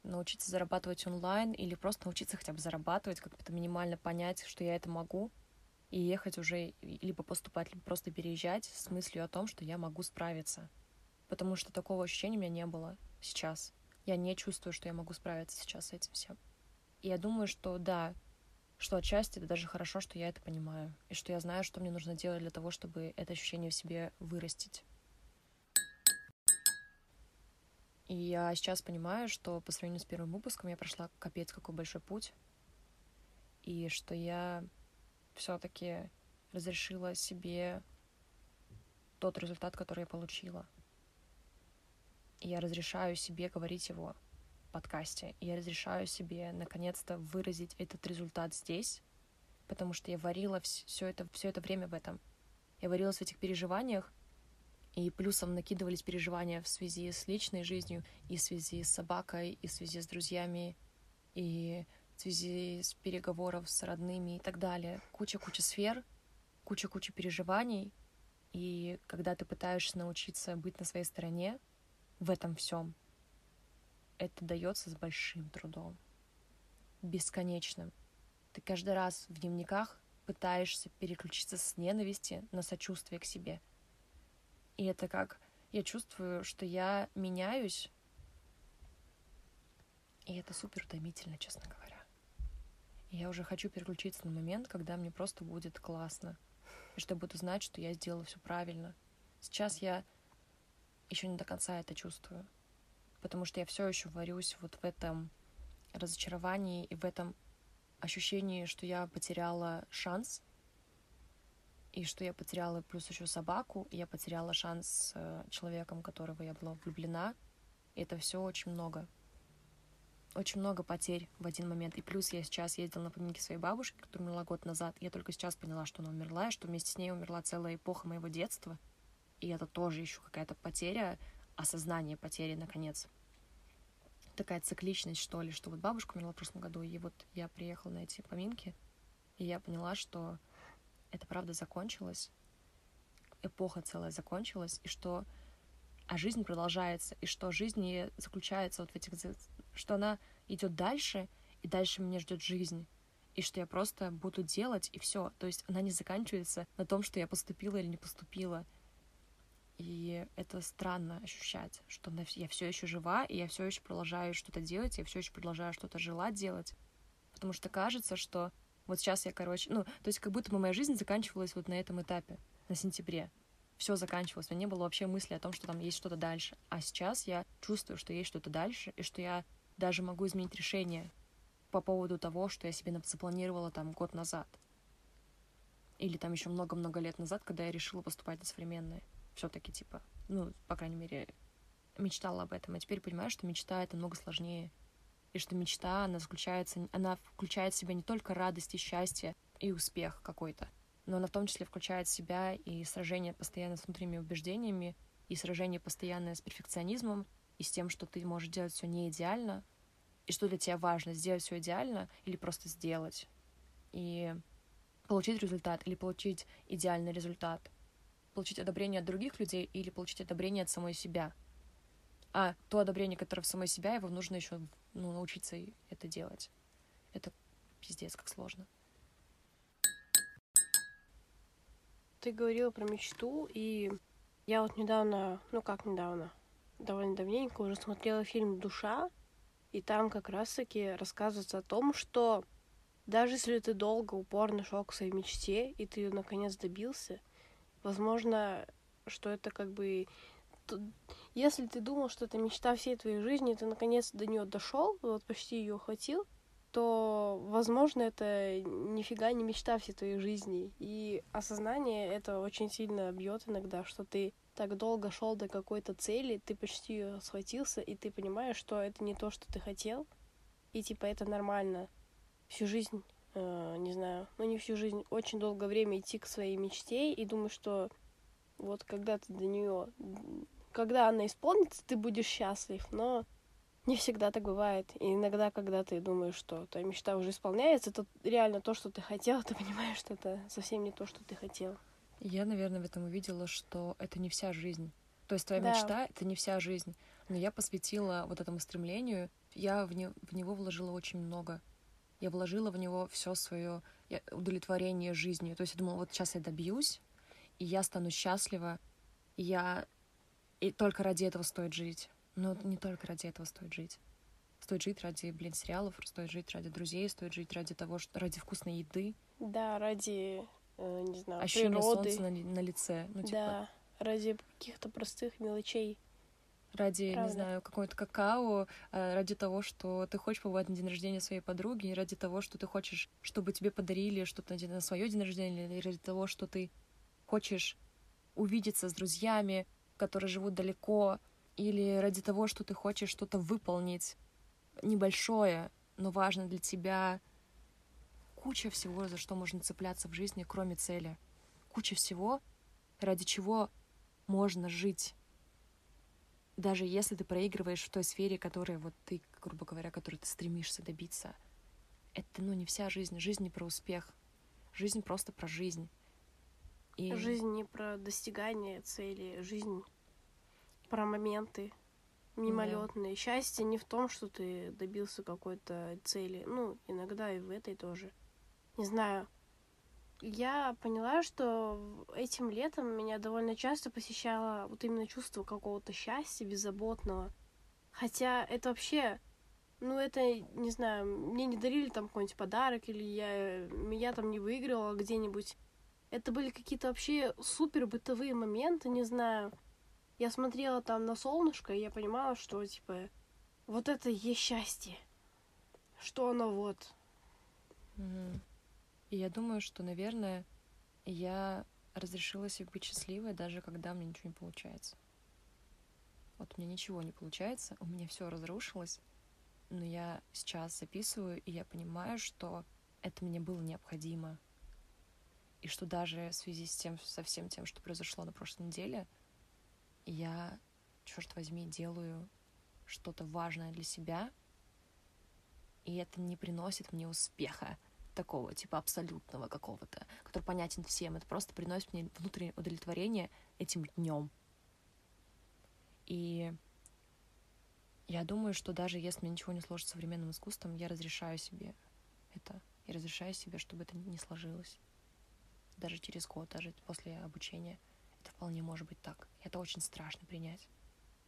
научиться зарабатывать онлайн или просто научиться хотя бы зарабатывать, как-то минимально понять, что я это могу, и ехать уже либо поступать, либо просто переезжать с мыслью о том, что я могу справиться. Потому что такого ощущения у меня не было сейчас. Я не чувствую, что я могу справиться сейчас с этим всем. И я думаю, что да, что отчасти это даже хорошо, что я это понимаю, и что я знаю, что мне нужно делать для того, чтобы это ощущение в себе вырастить. И я сейчас понимаю, что по сравнению с первым выпуском я прошла капец какой большой путь, и что я все-таки разрешила себе тот результат, который я получила — и я разрешаю себе говорить его подкасте. И я разрешаю себе наконец-то выразить этот результат здесь, потому что я варила все это, все это время в этом. Я варилась в этих переживаниях, И плюсом накидывались переживания в связи с личной жизнью, и в связи с собакой, и в связи с друзьями, и в связи с переговоров с родными и так далее. Куча-куча сфер, куча-куча переживаний. И когда ты пытаешься научиться быть на своей стороне в этом всем, это дается с большим трудом, бесконечным. Ты каждый раз в дневниках пытаешься переключиться с ненависти на сочувствие к себе. И это как я чувствую, что я меняюсь, и это супер утомительно, честно говоря. И я уже хочу переключиться на момент, когда мне просто будет классно. И что я буду знать, что я сделала все правильно. Сейчас я еще не до конца это чувствую. Потому что я все еще варюсь вот в этом разочаровании и в этом ощущении, что я потеряла шанс, и что я потеряла плюс еще собаку, и я потеряла шанс с э, человеком, которого я была влюблена. И это все очень много очень много потерь в один момент. И плюс я сейчас ездила на поминки своей бабушки, которая умерла год назад. Я только сейчас поняла, что она умерла, и что вместе с ней умерла целая эпоха моего детства. И это тоже еще какая-то потеря, осознание потери, наконец. Такая цикличность, что ли, что вот бабушка умерла в прошлом году, и вот я приехала на эти поминки, и я поняла, что это правда закончилось, эпоха целая закончилась, и что а жизнь продолжается, и что жизнь заключается вот в этих что она идет дальше, и дальше меня ждет жизнь, и что я просто буду делать, и все. То есть она не заканчивается на том, что я поступила или не поступила. И это странно ощущать, что я все еще жива, и я все еще продолжаю что-то делать, я все еще продолжаю что-то желать делать. Потому что кажется, что вот сейчас я, короче, ну, то есть как будто бы моя жизнь заканчивалась вот на этом этапе, на сентябре. Все заканчивалось, у меня не было вообще мысли о том, что там есть что-то дальше. А сейчас я чувствую, что есть что-то дальше, и что я даже могу изменить решение по поводу того, что я себе запланировала там год назад. Или там еще много-много лет назад, когда я решила поступать на современное. Все-таки, типа, ну, по крайней мере, мечтала об этом. А теперь понимаю, что мечта — это много сложнее. И что мечта, она заключается, она включает в себя не только радость и счастье и успех какой-то, но она в том числе включает в себя и сражение постоянно с внутренними убеждениями, и сражение постоянное с перфекционизмом, и с тем, что ты можешь делать все не идеально, и что для тебя важно, сделать все идеально или просто сделать. И получить результат или получить идеальный результат. Получить одобрение от других людей или получить одобрение от самой себя. А то одобрение, которое в самой себя, его нужно еще ну, научиться это делать. Это пиздец, как сложно. Ты говорила про мечту, и я вот недавно, ну как недавно, довольно давненько уже смотрела фильм «Душа», и там как раз-таки рассказывается о том, что даже если ты долго, упорно шел к своей мечте, и ты ее наконец добился, возможно, что это как бы... Если ты думал, что это мечта всей твоей жизни, ты наконец до нее дошел, вот почти ее ухватил, то, возможно, это нифига не мечта всей твоей жизни. И осознание это очень сильно бьет иногда, что ты так долго шел до какой-то цели, ты почти ее схватился, и ты понимаешь, что это не то, что ты хотел, и типа это нормально. Всю жизнь, э, не знаю, ну не всю жизнь, очень долгое время идти к своей мечте и думать, что вот когда ты до нее, когда она исполнится, ты будешь счастлив, но не всегда так бывает. И иногда, когда ты думаешь, что твоя мечта уже исполняется, это реально то, что ты хотел, ты понимаешь, что это совсем не то, что ты хотел. Я, наверное, в этом увидела, что это не вся жизнь. То есть твоя да. мечта — это не вся жизнь. Но я посвятила вот этому стремлению, я в, не, в него вложила очень много. Я вложила в него все свое удовлетворение жизнью. То есть я думала, вот сейчас я добьюсь, и я стану счастлива, и я... И только ради этого стоит жить. Но не только ради этого стоит жить. Стоит жить ради, блин, сериалов, стоит жить ради друзей, стоит жить ради того, что ради вкусной еды. Да, ради э, не знаю, Ощущение природы. солнца на, на лице. Ну, типа... Да, ради каких-то простых мелочей. Ради, Правда. не знаю, какой-то какао, э, ради того, что ты хочешь побывать на день рождения своей подруги, ради того, что ты хочешь, чтобы тебе подарили что-то на свое день рождения, или ради того, что ты хочешь увидеться с друзьями, которые живут далеко, или ради того, что ты хочешь что-то выполнить небольшое, но важно для тебя, куча всего, за что можно цепляться в жизни, кроме цели. Куча всего, ради чего можно жить, даже если ты проигрываешь в той сфере, которой вот ты, грубо говоря, которой ты стремишься добиться. Это, ну, не вся жизнь. Жизнь не про успех. Жизнь просто про жизнь. И... Жизнь не про достигание цели, жизнь про моменты мимолетные. Да. Счастье не в том, что ты добился какой-то цели. Ну, иногда и в этой тоже. Не знаю. Я поняла, что этим летом меня довольно часто посещало вот именно чувство какого-то счастья беззаботного. Хотя это вообще, ну это, не знаю, мне не дарили там какой-нибудь подарок, или я, меня там не выиграла где-нибудь. Это были какие-то вообще супер бытовые моменты, не знаю. Я смотрела там на солнышко, и я понимала, что, типа, вот это и есть счастье. Что оно вот. Mm-hmm. И я думаю, что, наверное, я разрешила себе быть счастливой, даже когда мне ничего не получается. Вот у меня ничего не получается, у меня все разрушилось, но я сейчас записываю, и я понимаю, что это мне было необходимо. И что даже в связи с тем, со всем тем, что произошло на прошлой неделе, я, черт возьми, делаю что-то важное для себя, и это не приносит мне успеха такого, типа, абсолютного какого-то, который понятен всем. Это просто приносит мне внутреннее удовлетворение этим днем. И я думаю, что даже если мне ничего не сложится современным искусством, я разрешаю себе это. Я разрешаю себе, чтобы это не сложилось. Даже через год, даже после обучения. Это вполне может быть так. И это очень страшно принять.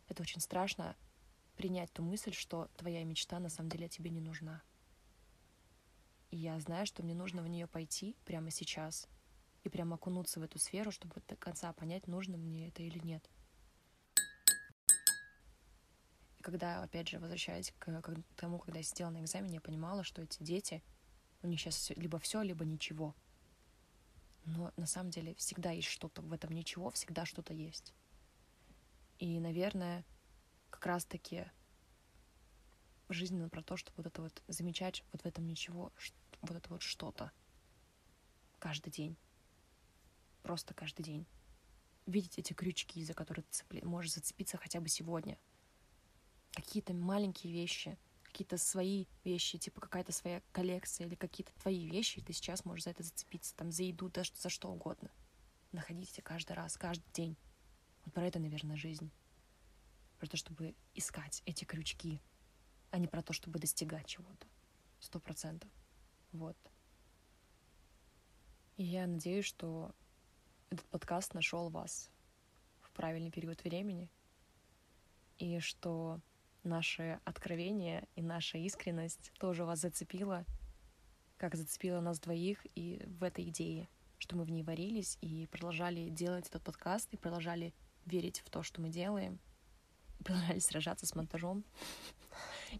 Это очень страшно принять ту мысль, что твоя мечта на самом деле тебе не нужна. И я знаю, что мне нужно в нее пойти прямо сейчас и прямо окунуться в эту сферу, чтобы до конца понять, нужно мне это или нет. И когда, опять же, возвращаясь к, к тому, когда я сидела на экзамене, я понимала, что эти дети, у них сейчас либо все, либо ничего. Но на самом деле всегда есть что-то в этом ничего, всегда что-то есть. И, наверное, как раз-таки жизненно про то, чтобы вот это вот замечать вот в этом ничего, вот это вот что-то каждый день. Просто каждый день. Видеть эти крючки, за которые ты цепли... можешь зацепиться хотя бы сегодня. Какие-то маленькие вещи, какие-то свои вещи, типа какая-то своя коллекция или какие-то твои вещи, и ты сейчас можешь за это зацепиться, там, за еду, даже за что угодно. Находите каждый раз, каждый день. Вот про это, наверное, жизнь. Про то, чтобы искать эти крючки, а не про то, чтобы достигать чего-то. Сто процентов. Вот. И я надеюсь, что этот подкаст нашел вас в правильный период времени, и что наше откровение и наша искренность тоже вас зацепила, как зацепила нас двоих и в этой идее, что мы в ней варились и продолжали делать этот подкаст, и продолжали верить в то, что мы делаем, и продолжали сражаться с монтажом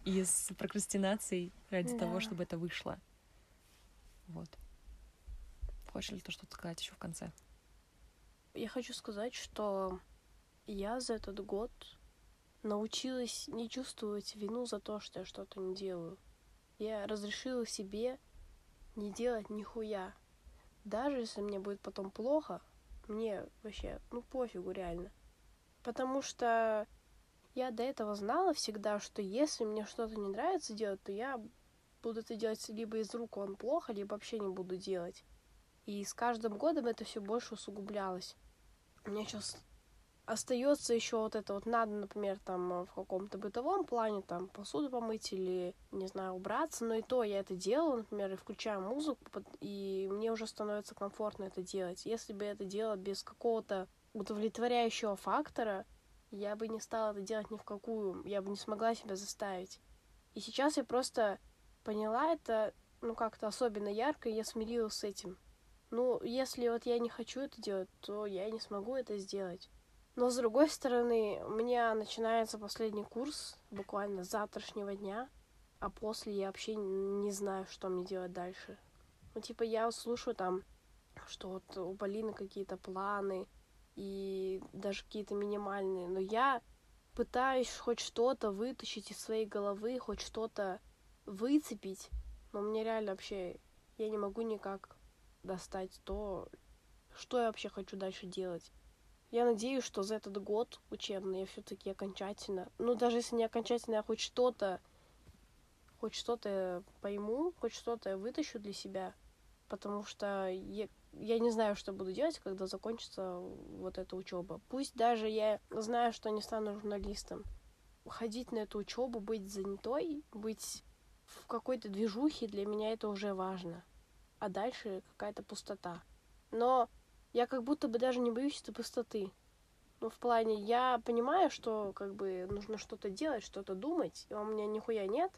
и с прокрастинацией ради того, чтобы это вышло. Вот. Хочешь ли ты что-то сказать еще в конце? Я хочу сказать, что я за этот год научилась не чувствовать вину за то, что я что-то не делаю. Я разрешила себе не делать нихуя. Даже если мне будет потом плохо, мне вообще, ну пофигу реально. Потому что я до этого знала всегда, что если мне что-то не нравится делать, то я буду это делать либо из рук он плохо, либо вообще не буду делать. И с каждым годом это все больше усугублялось. У меня сейчас остается еще вот это вот надо, например, там в каком-то бытовом плане там посуду помыть или, не знаю, убраться, но и то я это делаю, например, и включаю музыку, и мне уже становится комфортно это делать. Если бы я это делала без какого-то удовлетворяющего фактора, я бы не стала это делать ни в какую, я бы не смогла себя заставить. И сейчас я просто поняла это, ну, как-то особенно ярко, и я смирилась с этим. Ну, если вот я не хочу это делать, то я не смогу это сделать. Но, с другой стороны, у меня начинается последний курс буквально с завтрашнего дня, а после я вообще не знаю, что мне делать дальше. Ну, типа, я слушаю там, что вот у Полины какие-то планы, и даже какие-то минимальные, но я пытаюсь хоть что-то вытащить из своей головы, хоть что-то выцепить, но мне реально вообще, я не могу никак достать то, что я вообще хочу дальше делать. Я надеюсь, что за этот год учебный я все-таки окончательно, ну даже если не окончательно, я хоть что-то, хоть что-то пойму, хоть что-то вытащу для себя, потому что я, я не знаю, что буду делать, когда закончится вот эта учеба. Пусть даже я знаю, что не стану журналистом, ходить на эту учебу, быть занятой, быть в какой-то движухе для меня это уже важно. А дальше какая-то пустота. Но я как будто бы даже не боюсь этой пустоты. Ну, в плане, я понимаю, что как бы нужно что-то делать, что-то думать, и у меня нихуя нет.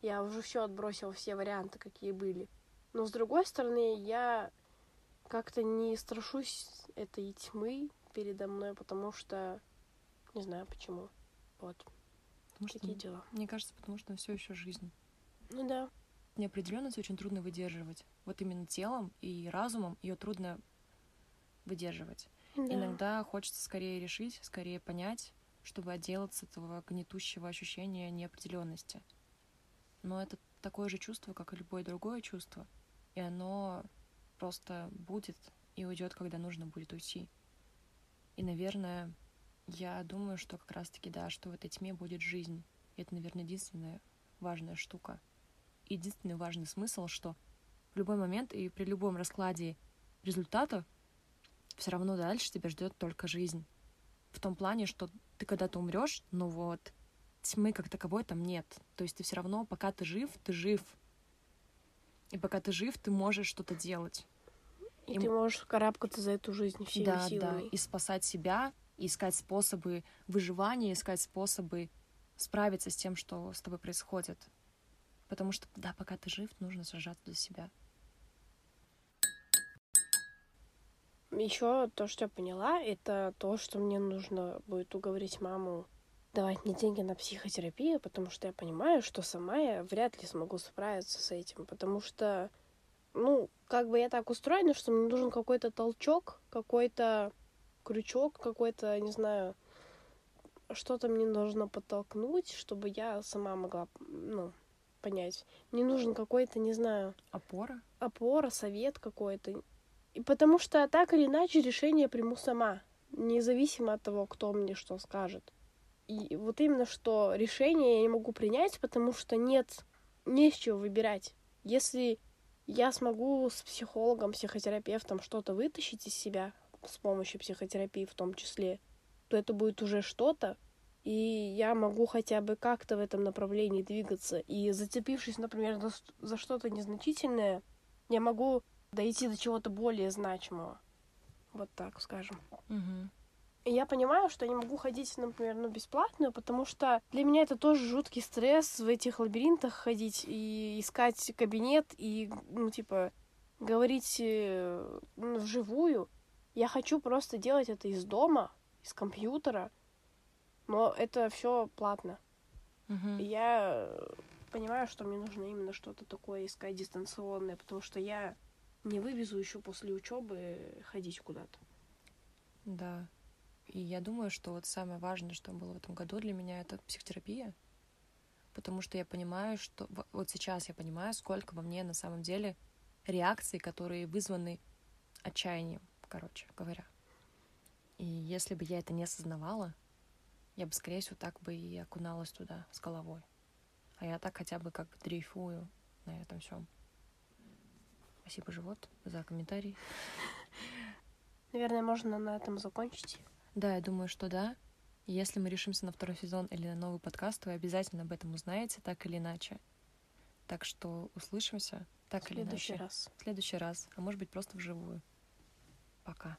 Я уже все отбросила, все варианты, какие были. Но с другой стороны, я как-то не страшусь этой тьмы передо мной, потому что не знаю почему. Вот. Потому что, Такие дела. Мне кажется, потому что все еще жизнь. Ну да. Неопределенность очень трудно выдерживать. Вот именно телом и разумом ее трудно выдерживать. да. Иногда хочется скорее решить, скорее понять, чтобы отделаться от этого гнетущего ощущения неопределенности. Но это такое же чувство, как и любое другое чувство, и оно просто будет и уйдет, когда нужно будет уйти. И, наверное, я думаю, что как раз-таки, да, что в этой тьме будет жизнь. И это, наверное, единственная важная штука. Единственный важный смысл, что в любой момент и при любом раскладе результата все равно дальше тебя ждет только жизнь. В том плане, что ты когда-то умрешь, но вот тьмы как таковой там нет. То есть ты все равно, пока ты жив, ты жив. И пока ты жив, ты можешь что-то делать. И, и ты можешь карабкаться за эту жизнь всеми да, силами. да, и спасать себя, и искать способы выживания, искать способы справиться с тем, что с тобой происходит. Потому что, да, пока ты жив, нужно сражаться за себя. Еще то, что я поняла, это то, что мне нужно будет уговорить маму давать мне деньги на психотерапию, потому что я понимаю, что сама я вряд ли смогу справиться с этим, потому что, ну, как бы я так устроена, что мне нужен какой-то толчок, какой-то крючок, какой-то, не знаю, что-то мне нужно подтолкнуть, чтобы я сама могла, ну, понять. Мне нужен какой-то, не знаю, Опора? опора, совет какой-то. И потому что так или иначе решение приму сама, независимо от того, кто мне что скажет. И вот именно что решение я не могу принять, потому что нет, не с чего выбирать. Если я смогу с психологом, психотерапевтом что-то вытащить из себя, с помощью психотерапии в том числе, то это будет уже что-то, и я могу хотя бы как-то в этом направлении двигаться. И зацепившись, например, за, за что-то незначительное, я могу дойти до чего-то более значимого. Вот так скажем. Угу. И я понимаю, что я не могу ходить, например, ну, бесплатно, потому что для меня это тоже жуткий стресс в этих лабиринтах ходить и искать кабинет и, ну, типа, говорить э, ну, вживую. Я хочу просто делать это из дома, из компьютера, но это все платно. Угу. Я понимаю, что мне нужно именно что-то такое искать дистанционное, потому что я не вывезу еще после учебы ходить куда-то. Да. И я думаю, что вот самое важное, что было в этом году для меня, это психотерапия. Потому что я понимаю, что вот сейчас я понимаю, сколько во мне на самом деле реакций, которые вызваны отчаянием, короче говоря. И если бы я это не осознавала, я бы, скорее всего, так бы и окуналась туда с головой. А я так хотя бы как дрейфую на этом всем. Спасибо, живот, за комментарий. Наверное, можно на этом закончить. Да, я думаю, что да. Если мы решимся на второй сезон или на новый подкаст, вы обязательно об этом узнаете, так или иначе. Так что услышимся, так в или следующий иначе. раз. В следующий раз, а может быть просто вживую. Пока.